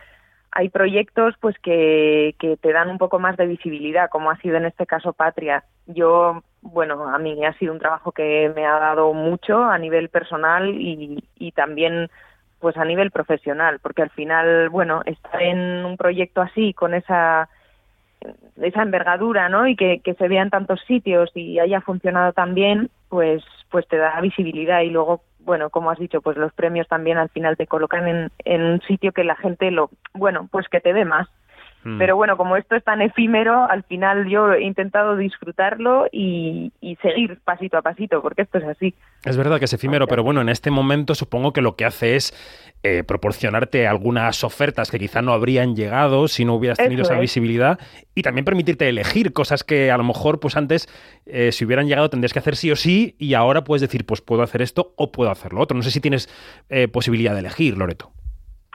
hay proyectos pues que, que te dan un poco más de visibilidad, como ha sido en este caso Patria. Yo, bueno, a mí ha sido un trabajo que me ha dado mucho a nivel personal y, y también pues a nivel profesional, porque al final, bueno, estar en un proyecto así, con esa esa envergadura, ¿no? Y que, que se vea en tantos sitios y haya funcionado tan bien, pues, pues te da visibilidad y luego bueno, como has dicho, pues los premios también al final te colocan en, un sitio que la gente lo, bueno, pues que te ve más. Mm. Pero bueno, como esto es tan efímero, al final yo he intentado disfrutarlo y, y, seguir pasito a pasito, porque esto es así. Es verdad que es efímero, pero bueno, en este momento supongo que lo que hace es eh, proporcionarte algunas ofertas que quizá no habrían llegado si no hubieras tenido Eso esa es. visibilidad y también permitirte elegir cosas que a lo mejor pues antes eh, si hubieran llegado tendrías que hacer sí o sí y ahora puedes decir pues puedo hacer esto o puedo hacer lo otro. No sé si tienes eh, posibilidad de elegir, Loreto.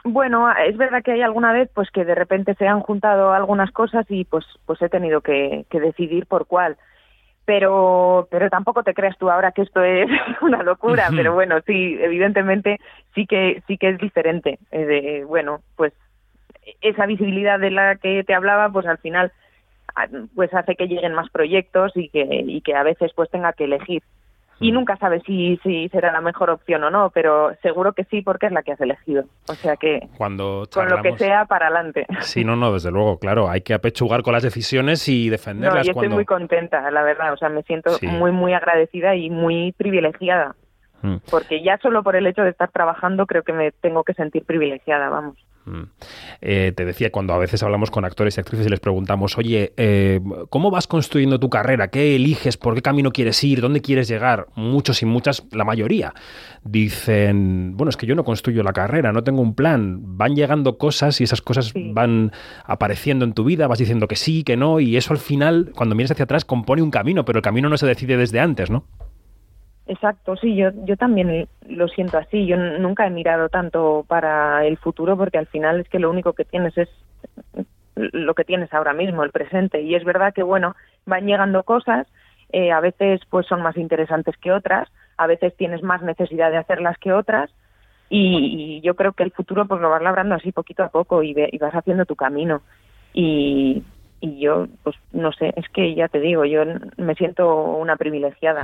Bueno, es verdad que hay alguna vez pues que de repente se han juntado algunas cosas y pues pues he tenido que, que decidir por cuál. Pero pero tampoco te creas tú ahora que esto es una locura, pero bueno, sí, evidentemente sí que sí que es diferente. Eh, de, bueno, pues esa visibilidad de la que te hablaba, pues al final ah, pues hace que lleguen más proyectos y que y que a veces pues tenga que elegir. Y nunca sabes si, si será la mejor opción o no, pero seguro que sí porque es la que has elegido. O sea que Cuando con lo que sea para adelante. Sí, no, no, desde luego, claro. Hay que apechugar con las decisiones y No, defenderlas yo estoy muy contenta, la verdad. O sea, me siento Sí. muy, muy agradecida y muy privilegiada. Mm. Porque ya solo por el hecho de estar trabajando creo que me tengo que sentir privilegiada, vamos. Mm. Eh, te decía, cuando a veces hablamos con actores y actrices y les preguntamos, oye, eh, ¿cómo vas construyendo tu carrera? ¿Qué eliges? ¿Por qué camino quieres ir? ¿Dónde quieres llegar? Muchos y muchas, la mayoría, dicen, bueno, es que yo no construyo la carrera, no tengo un plan. Van llegando cosas y esas cosas van apareciendo en tu vida, vas diciendo que sí, que no, y eso al final, cuando miras hacia atrás, compone un camino, pero el camino no se decide desde antes, ¿no? Exacto, sí, yo, yo también lo siento así. Yo nunca he mirado tanto para el futuro porque al final es que lo único que tienes es lo que tienes ahora mismo, el presente. Y es verdad que, bueno, van llegando cosas, eh, a veces pues son más interesantes que otras, a veces tienes más necesidad de hacerlas que otras. Y, y yo creo que el futuro pues lo vas labrando así poquito a poco y, ve- y vas haciendo tu camino. Y, y yo, pues no sé, es que ya te digo, yo me siento una privilegiada.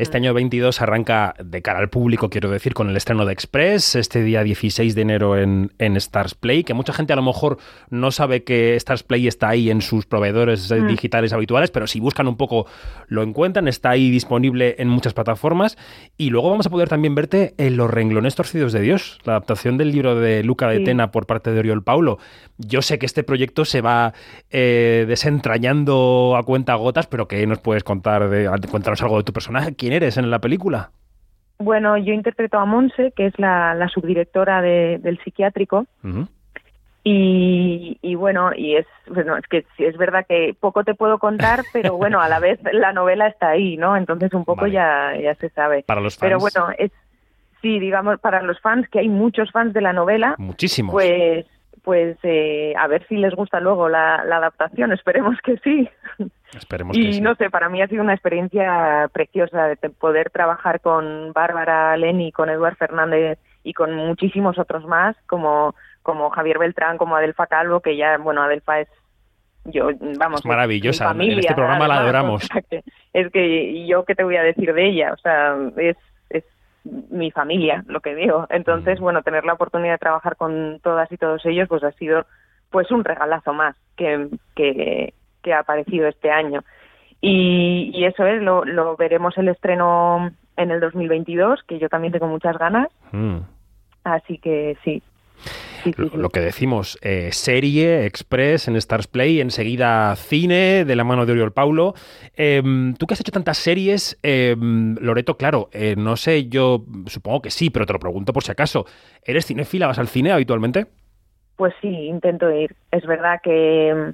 Este año 22 arranca de cara al público, quiero decir, con el estreno de Express, este día 16 de enero en, en Stars Play, que mucha gente a lo mejor no sabe que Stars Play está ahí en sus proveedores Mm. digitales habituales, pero si buscan un poco lo encuentran, está ahí disponible en muchas plataformas. Y luego vamos a poder también verte en Los renglones torcidos de Dios, la adaptación del libro de Luca de Sí. Tena por parte de Oriol Paulo. Yo sé que este proyecto se va eh, desentrañando a cuenta gotas, pero ¿qué nos puedes contar? De, cuéntanos algo de tu personaje. ¿Quién eres en la película? Bueno, yo interpreto a Monse, que es la, la subdirectora de- del psiquiátrico, y, y bueno, y es, bueno, es que es verdad que poco te puedo contar, pero bueno, a la vez la novela está ahí, ¿no? Entonces un poco ya, ya se sabe. Para los Pero fans. bueno, es, sí, digamos, para los fans, que hay muchos fans de la novela, Muchísimos. pues, pues eh, a ver si les gusta luego la, la adaptación, esperemos que sí. Esperemos y que sí. no sé, para mí ha sido una experiencia preciosa de poder trabajar con Bárbara Leni, con Eduard Fernández y con muchísimos otros más, como, como Javier Beltrán, como Adelfa Calvo, que ya, bueno, Adelfa es, yo, vamos, Es maravillosa. mi familia, en este programa la adoramos. es que, ¿y yo qué te voy a decir de ella? O sea, es mi familia, lo que digo. Entonces, Mm. bueno, tener la oportunidad de trabajar con todas y todos ellos, pues ha sido pues un regalazo más que, que, que ha aparecido este año. Y, y eso es, lo, lo veremos el estreno en el 2022, que yo también tengo muchas ganas, Mm. así que sí. Sí, sí, Lo, que decimos, eh, serie, Express en Stars Play, enseguida cine de la mano de Oriol Paulo. Em, Tú que has hecho tantas series, em, Loreto, claro, eh, no sé, yo supongo que sí, pero te lo pregunto por si acaso. ¿Eres cinéfila? ¿Vas al cine habitualmente? Pues sí, intento ir. Es verdad que,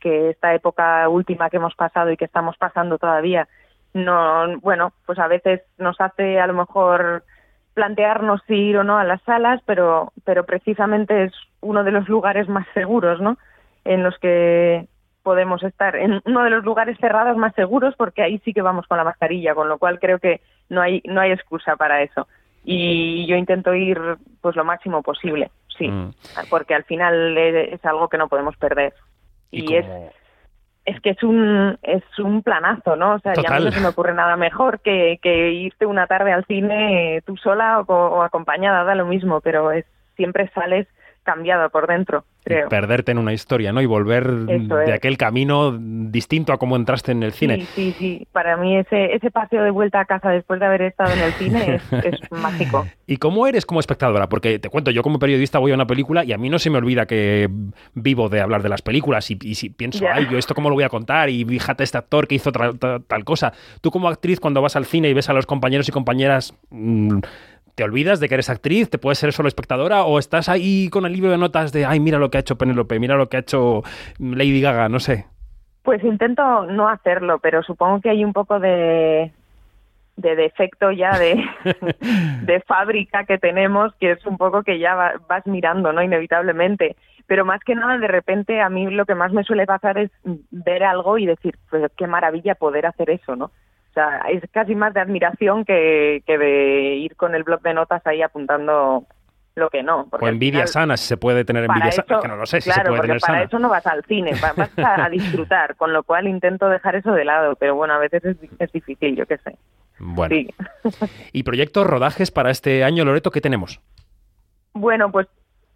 que esta época última que hemos pasado y que estamos pasando todavía, no, bueno, pues a veces nos hace a lo mejor plantearnos si ir o no a las salas, pero, pero precisamente es uno de los lugares más seguros, ¿no? En los que podemos estar, en uno de los lugares cerrados más seguros, porque ahí sí que vamos con la mascarilla, con lo cual creo que no hay, no hay excusa para eso. Y yo intento ir pues lo máximo posible, sí, Mm. porque al final es, es algo que no podemos perder. Y Y, es, como- es que es un, es un planazo, ¿no? O sea, ya no se me ocurre nada mejor que, que irte una tarde al cine eh, tú sola o, o acompañada, da lo mismo, pero es siempre sales cambiada por dentro, creo. Perderte en una historia, ¿no? Y volver de aquel camino distinto a cómo entraste en el cine. Sí, sí, sí. Para mí ese, ese paseo de vuelta a casa después de haber estado en el cine es, es mágico. ¿Y cómo eres como espectadora? Porque te cuento, yo como periodista voy a una película y a mí no se me olvida que vivo de hablar de las películas y, y si pienso, ay, yo esto cómo lo voy a contar y fíjate este actor que hizo tra- ta- tal, cosa. Tú como actriz cuando vas al cine y ves a los compañeros y compañeras, mm, ¿te olvidas de que eres actriz? ¿Te puedes ser solo espectadora? ¿O estás ahí con el libro de notas de, ay, mira lo que ha hecho Penélope, mira lo que ha hecho Lady Gaga, no sé? Pues intento no hacerlo, pero supongo que hay un poco de, de defecto ya de, de fábrica que tenemos, que es un poco que ya va- vas mirando, ¿no? Inevitablemente. Pero más que nada, de repente, a mí lo que más me suele pasar es ver algo y decir, pues qué maravilla poder hacer eso, ¿no? Sea, es casi más de admiración que, que de ir con el blog de notas ahí apuntando lo que no. O envidia final- sana, si se puede tener envidia sana, eso- que no lo sé si claro, se puede porque tener para sana. eso no vas al cine, va- vas a, a disfrutar, con lo cual intento dejar eso de lado, pero bueno, a veces es, es difícil, yo qué sé. Bueno, Sí. ¿y proyectos, rodajes para este año, Loreto, qué tenemos? Bueno, pues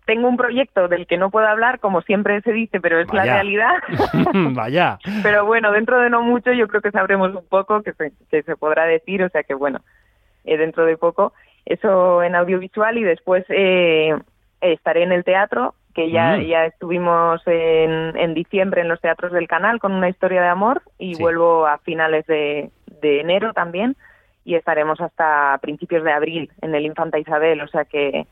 tengo un proyecto del que no puedo hablar, como siempre se dice, pero es la realidad. Vaya. pero bueno, dentro de no mucho yo creo que sabremos un poco que se, que se podrá decir, o sea que bueno, eh, dentro de poco eso en audiovisual y después eh, estaré en el teatro, que ya, Mm. ya estuvimos en, en diciembre en los teatros del canal con una historia de amor y Sí. vuelvo a finales de, de enero también y estaremos hasta principios de abril en el Infanta Isabel, o sea que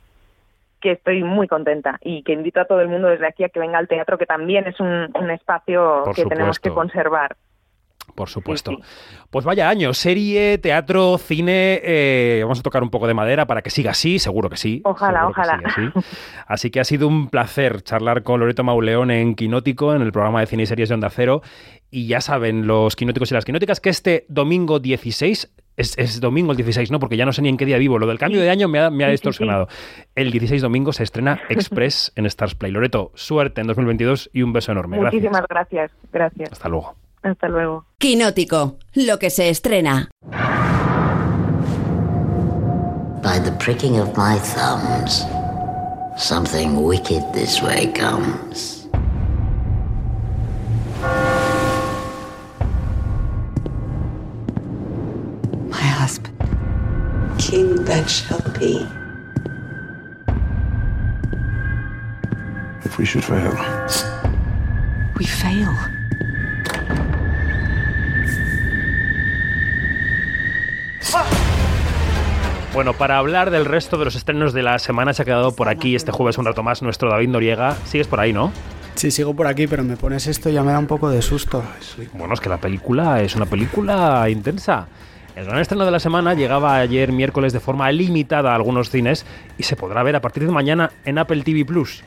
que estoy muy contenta y que invito a todo el mundo desde aquí a que venga al teatro, que también es un, un espacio Por que tenemos que conservar. Por supuesto. Pues vaya año, serie, teatro, cine. eh, vamos a tocar un poco de madera para que siga así, seguro que sí. Ojalá, que ojalá. así. Así que ha sido un placer charlar con Loreto Mauleón en Quinótico, en el programa de cine y series de Onda Cero. Y ya saben, los quinóticos y las quinóticas, que este domingo 16 Es, es domingo el 16, ¿no? Porque ya no sé ni en qué día vivo. Lo del cambio de año me ha, me distorsionado. El 16 domingo se estrena Express en Stars Play. Loreto, suerte en 2022 y un beso enorme. Gracias. Muchísimas gracias. Gracias. Hasta luego. Hasta luego. Quinótico, lo que se estrena. By the pricking of my thumbs, something wicked this way comes. My husband. King that shall be. If we should fail, We fail. Bueno, para hablar del resto de los estrenos de la semana se ha quedado por aquí este jueves un rato más nuestro David Noriega. Sigues por ahí, ¿no? Sí, sigo por aquí, pero me pones esto y ya me da un poco de susto. Bueno, es que la película es una película intensa. El gran estreno de la semana llegaba ayer miércoles de forma limitada a algunos cines y se podrá ver a partir de mañana en Apple TV Plus.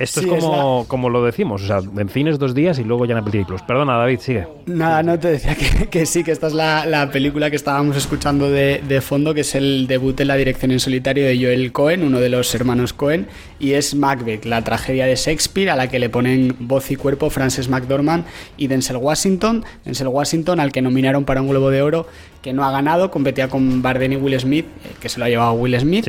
Esto Sí, es es como, como lo decimos, o sea, en cines dos días y luego ya en Apple Plus. Perdona, David, sigue. Nada, no te decía que, que sí, que esta es la, la película que estábamos escuchando de, de fondo, que es el debut en la dirección en solitario de Joel Cohen, uno de los hermanos Cohen, y es Macbeth, la tragedia de Shakespeare, a la que le ponen voz y cuerpo Frances McDormand y Denzel Washington. Denzel Washington, al que nominaron para un Globo de Oro, que no ha ganado, competía con Barden y Will Smith, eh, que se lo ha llevado Will Smith.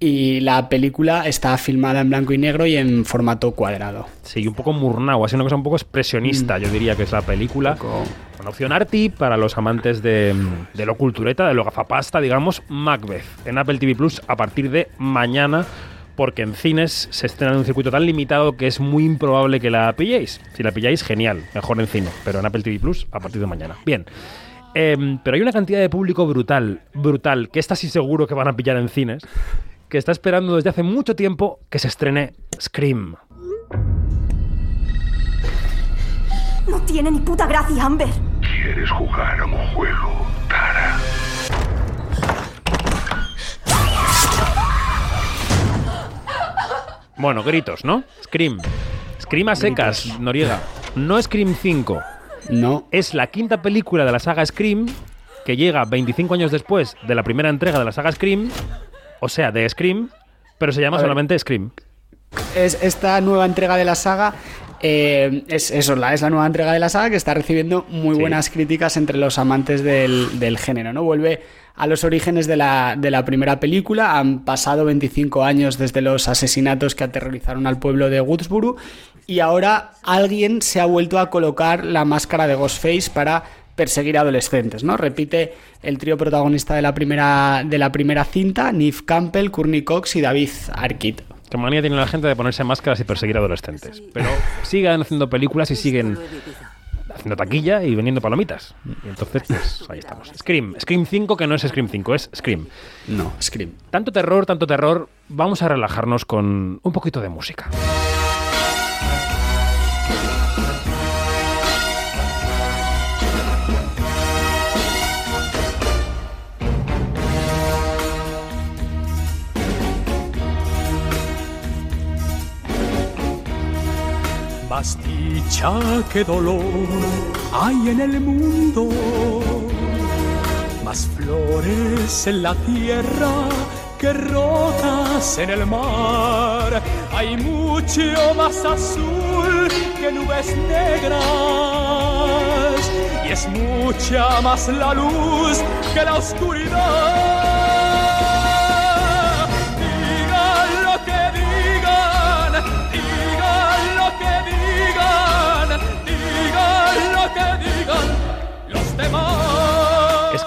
Y la película está filmada en blanco y negro y en formato cuadrado. Sí, un poco murnau, así una cosa un poco expresionista, yo diría que es la película. Una opción arty para los amantes de, de lo cultureta, de lo gafapasta, digamos, Macbeth, en Apple TV Plus a partir de mañana, porque en cines se estrena en un circuito tan limitado que es muy improbable que la pilléis. Si la pilláis, genial, mejor en cine, pero en Apple TV Plus a partir de mañana. Bien. Em, pero hay una cantidad de público brutal, brutal, que está sí seguro que van a pillar en cines, que está esperando desde hace mucho tiempo que se estrene Scream. No tiene ni puta gracia, Amber. ¿quieres jugar a un juego, Tara? Bueno, gritos, ¿no? Scream. Scream a secas, Noriega. No Scream 5. No. Es la quinta película de la saga Scream que llega 25 años después de la primera entrega de la saga Scream, o sea, de Scream, pero se llama solamente Scream. es esta nueva entrega de la saga. eh, es eso, la, es la nueva entrega de la saga que está recibiendo muy buenas críticas entre los amantes del, del género. ¿no? Vuelve a los orígenes de la, de la primera película. Han pasado 25 años desde los asesinatos que aterrorizaron al pueblo de Woodsboro. Y ahora alguien se ha vuelto a colocar la máscara de Ghostface para perseguir adolescentes, ¿no? Repite el trío protagonista de la primera, de la primera cinta, Neve Campbell, Courtney Cox y David Arquette. Qué manía tiene la gente de ponerse máscaras y perseguir adolescentes. Pero siguen haciendo películas y siguen haciendo taquilla y vendiendo palomitas. Y entonces, pues ahí estamos. Scream. Scream 5, que no es Scream 5, es Scream. No, Scream. Tanto terror, tanto terror. Vamos a relajarnos con un poquito de música. Más dicha que dolor hay en el mundo, más flores en la tierra que rocas en el mar. Hay mucho más azul que nubes negras y es mucha más la luz que la oscuridad.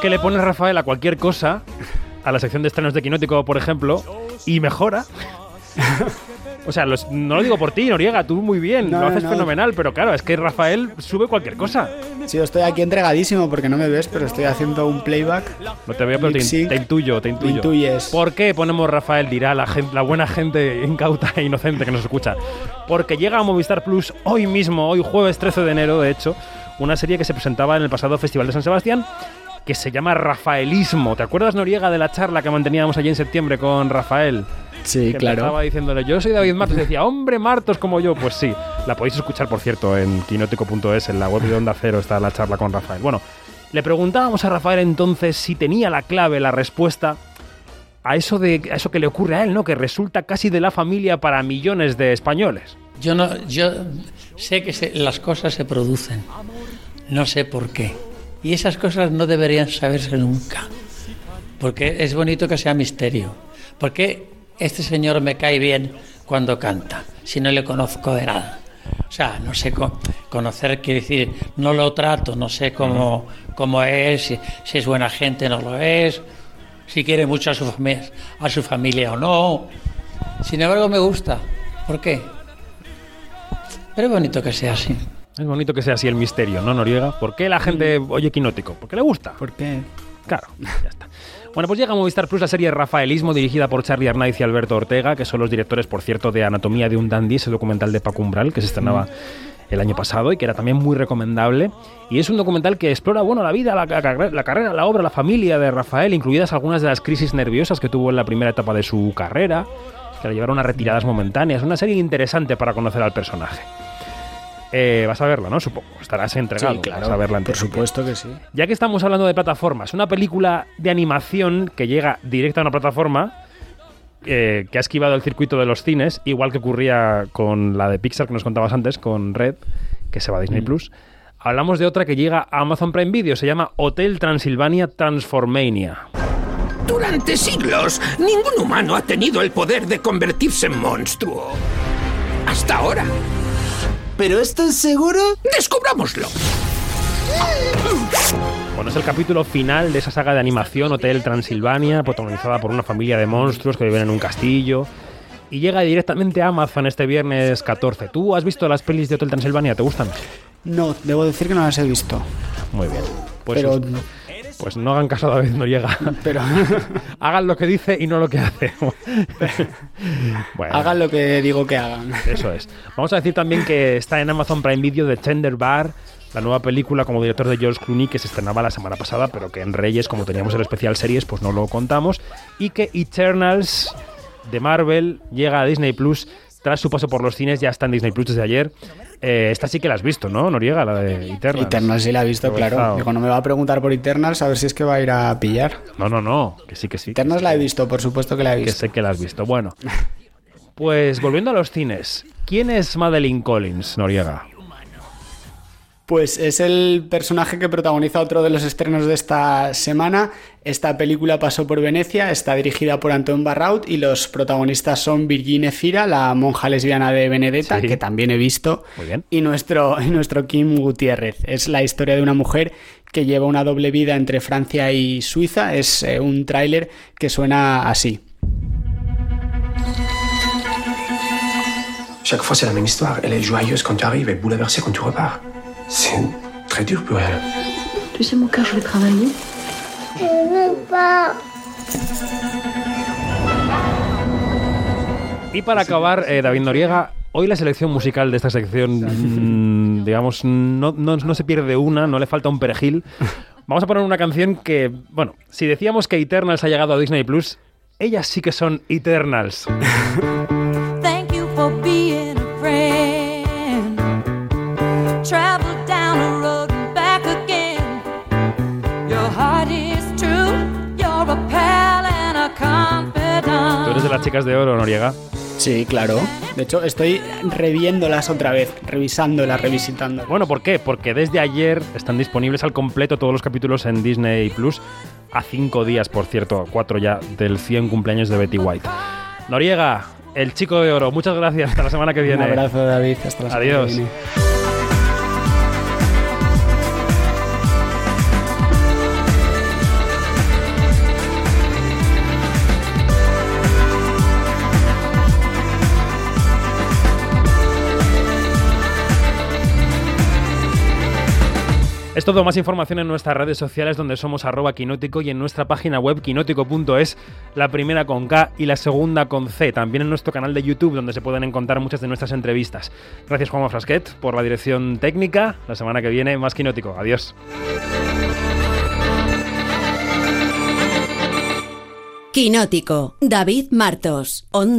Que le pone Rafael a cualquier cosa, a la sección de estrenos de Quinótico, por ejemplo, y mejora. O sea, los- no lo digo por ti, Noriega, tú muy bien, No, lo haces no. fenomenal, pero claro, es que Rafael sube cualquier cosa. Sí, yo estoy aquí entregadísimo porque no me ves, pero estoy haciendo un playback. No te veo, pero te intuyo, te intuyo. intuyes. ¿Por qué ponemos Rafael? Dirá la, gente, la buena gente incauta e inocente que nos escucha. Porque llega a Movistar Plus hoy mismo, hoy jueves 13 de enero, de hecho, una serie que se presentaba en el pasado Festival de San Sebastián que se llama Rafaelismo. ¿Te acuerdas, Noriega, de la charla que manteníamos allí en septiembre con Rafael? Sí, que claro. Estaba diciéndole, yo soy David Martos. Y decía, hombre, Martos como yo. Pues sí, la podéis escuchar, por cierto, en quinótico.es, en la web de Onda Cero está la charla con Rafael. Bueno, Le preguntábamos a Rafael entonces si tenía la clave, la respuesta a eso, de, a eso que le ocurre a él, ¿no? Que resulta casi de la familia para millones de españoles. Yo no, yo sé que se- las cosas se producen, no sé por qué. Y esas cosas no deberían saberse nunca, porque es bonito que sea misterio. ¿Por qué este señor me cae bien cuando canta, si no le conozco de nada? O sea, no sé co- conocer, quiere decir, no lo trato, no sé cómo, cómo es, si, si es buena gente, no lo es, si quiere mucho a su, a su familia o no. Sin embargo, me gusta. ¿Por qué? Pero es bonito que sea así. Es bonito que sea así el misterio, ¿no, Noriega? ¿Por qué la gente oye Quinótico? Porque le gusta. ¿Por qué? Claro, ya está. Bueno, pues llega a Movistar Plus la serie Rafaelismo, dirigida por Charlie Arnaiz y Alberto Ortega, que son los directores, por cierto, de Anatomía de un Dandy, ese documental de Paco Umbral, que se estrenaba el año pasado y que era también muy recomendable. Y es un documental que explora, bueno, la vida, la, la- la carrera, la obra, la familia de Rafael, incluidas algunas de las crisis nerviosas que tuvo en la primera etapa de su carrera, que le llevaron a retiradas momentáneas. Una serie interesante para conocer al personaje. Eh, vas a verla, ¿no? Supongo. Estarás entregado. Sí, claro, vas a verla por supuesto que sí. Ya que estamos hablando de plataformas, una película de animación que llega directa a una plataforma eh, que ha esquivado el circuito de los cines, igual que ocurría con la de Pixar que nos contabas antes, con Red, que se va a Disney Plus. Hablamos de otra que llega a Amazon Prime Video, se llama Hotel Transilvania Transformania. Durante siglos, ningún humano ha tenido el poder de convertirse en monstruo. Hasta ahora. ¿Pero estás seguro? Descubrámoslo. Bueno, es el capítulo final de esa saga de animación Hotel Transilvania, protagonizada por una familia de monstruos que viven en un castillo. Y llega directamente a Amazon este viernes 14. ¿Tú has visto las pelis de Hotel Transilvania? ¿Te gustan? No, debo decir que no las he visto. Muy bien. Pues, Pero- pues no hagan caso a David Noriega. Pero hagan lo que dice y no lo que hace. bueno, hagan lo que digo que hagan. eso es. Vamos a decir también que está en Amazon Prime Video The Tender Bar, la nueva película como director de George Clooney que se estrenaba la semana pasada, pero que en Reyes, como teníamos el especial series, pues no lo contamos. Y que Eternals de Marvel llega a Disney Plus tras su paso por los cines, ya está en Disney Plus desde ayer. Eh, esta sí que la has visto, ¿no, Noriega? La de Eternals. Eternals sí la he visto, claro. Digo, no me va a preguntar por Eternals a ver si es que va a ir a pillar. No, no, no, que sí, que sí. Eternals la he visto, por supuesto que la he Que visto. sé que la has visto. Bueno, pues volviendo a los cines, ¿quién es Madeline Collins, Noriega? Pues es el personaje que protagoniza otro de los estrenos de esta semana. Esta película pasó por Venecia, está dirigida por Antoine Barrault y los protagonistas son Virginie Fira, la monja lesbiana de Benedetta, Sí. que también he visto, Muy bien. y nuestro, nuestro Kim Gutiérrez. Es la historia de una mujer que lleva una doble vida entre Francia y Suiza. Es eh, un tráiler que suena así. Chaque fois, c'est la même histoire. Elle est joyeuse quand tu arrives et bouleversée quand tu repars. C'est très dur pour elle. Tu sais, mon cœur, je vais travailler. Je veux pas. Y para acabar, eh, David Noriega, hoy la selección musical de esta sección, mm, digamos, no, no- no se pierde una, no le falta un perejil. Vamos a poner una canción que, bueno, si decíamos que Eternals ha llegado a Disney Plus, ellas sí que son Eternals. las chicas de oro, Noriega. Sí, claro. De hecho, estoy reviéndolas otra vez, revisándolas, revisitándolas. Bueno, ¿por qué? Porque desde ayer están disponibles al completo todos los capítulos en Disney Plus. A cinco días, por cierto, cuatro ya, del 100 cumpleaños de Betty White. Noriega, el chico de oro, muchas gracias. Hasta la semana que viene. Un abrazo, David. Hasta la semana que Adiós. Es todo, más información en nuestras redes sociales donde somos arroba quinótico y en nuestra página web quinótico.es, la primera con K y la segunda con C. También en nuestro canal de YouTube donde se pueden encontrar muchas de nuestras entrevistas. Gracias Juanma Frasquet por la dirección técnica. La semana que viene más quinótico. Adiós. Quinótico, David Martos,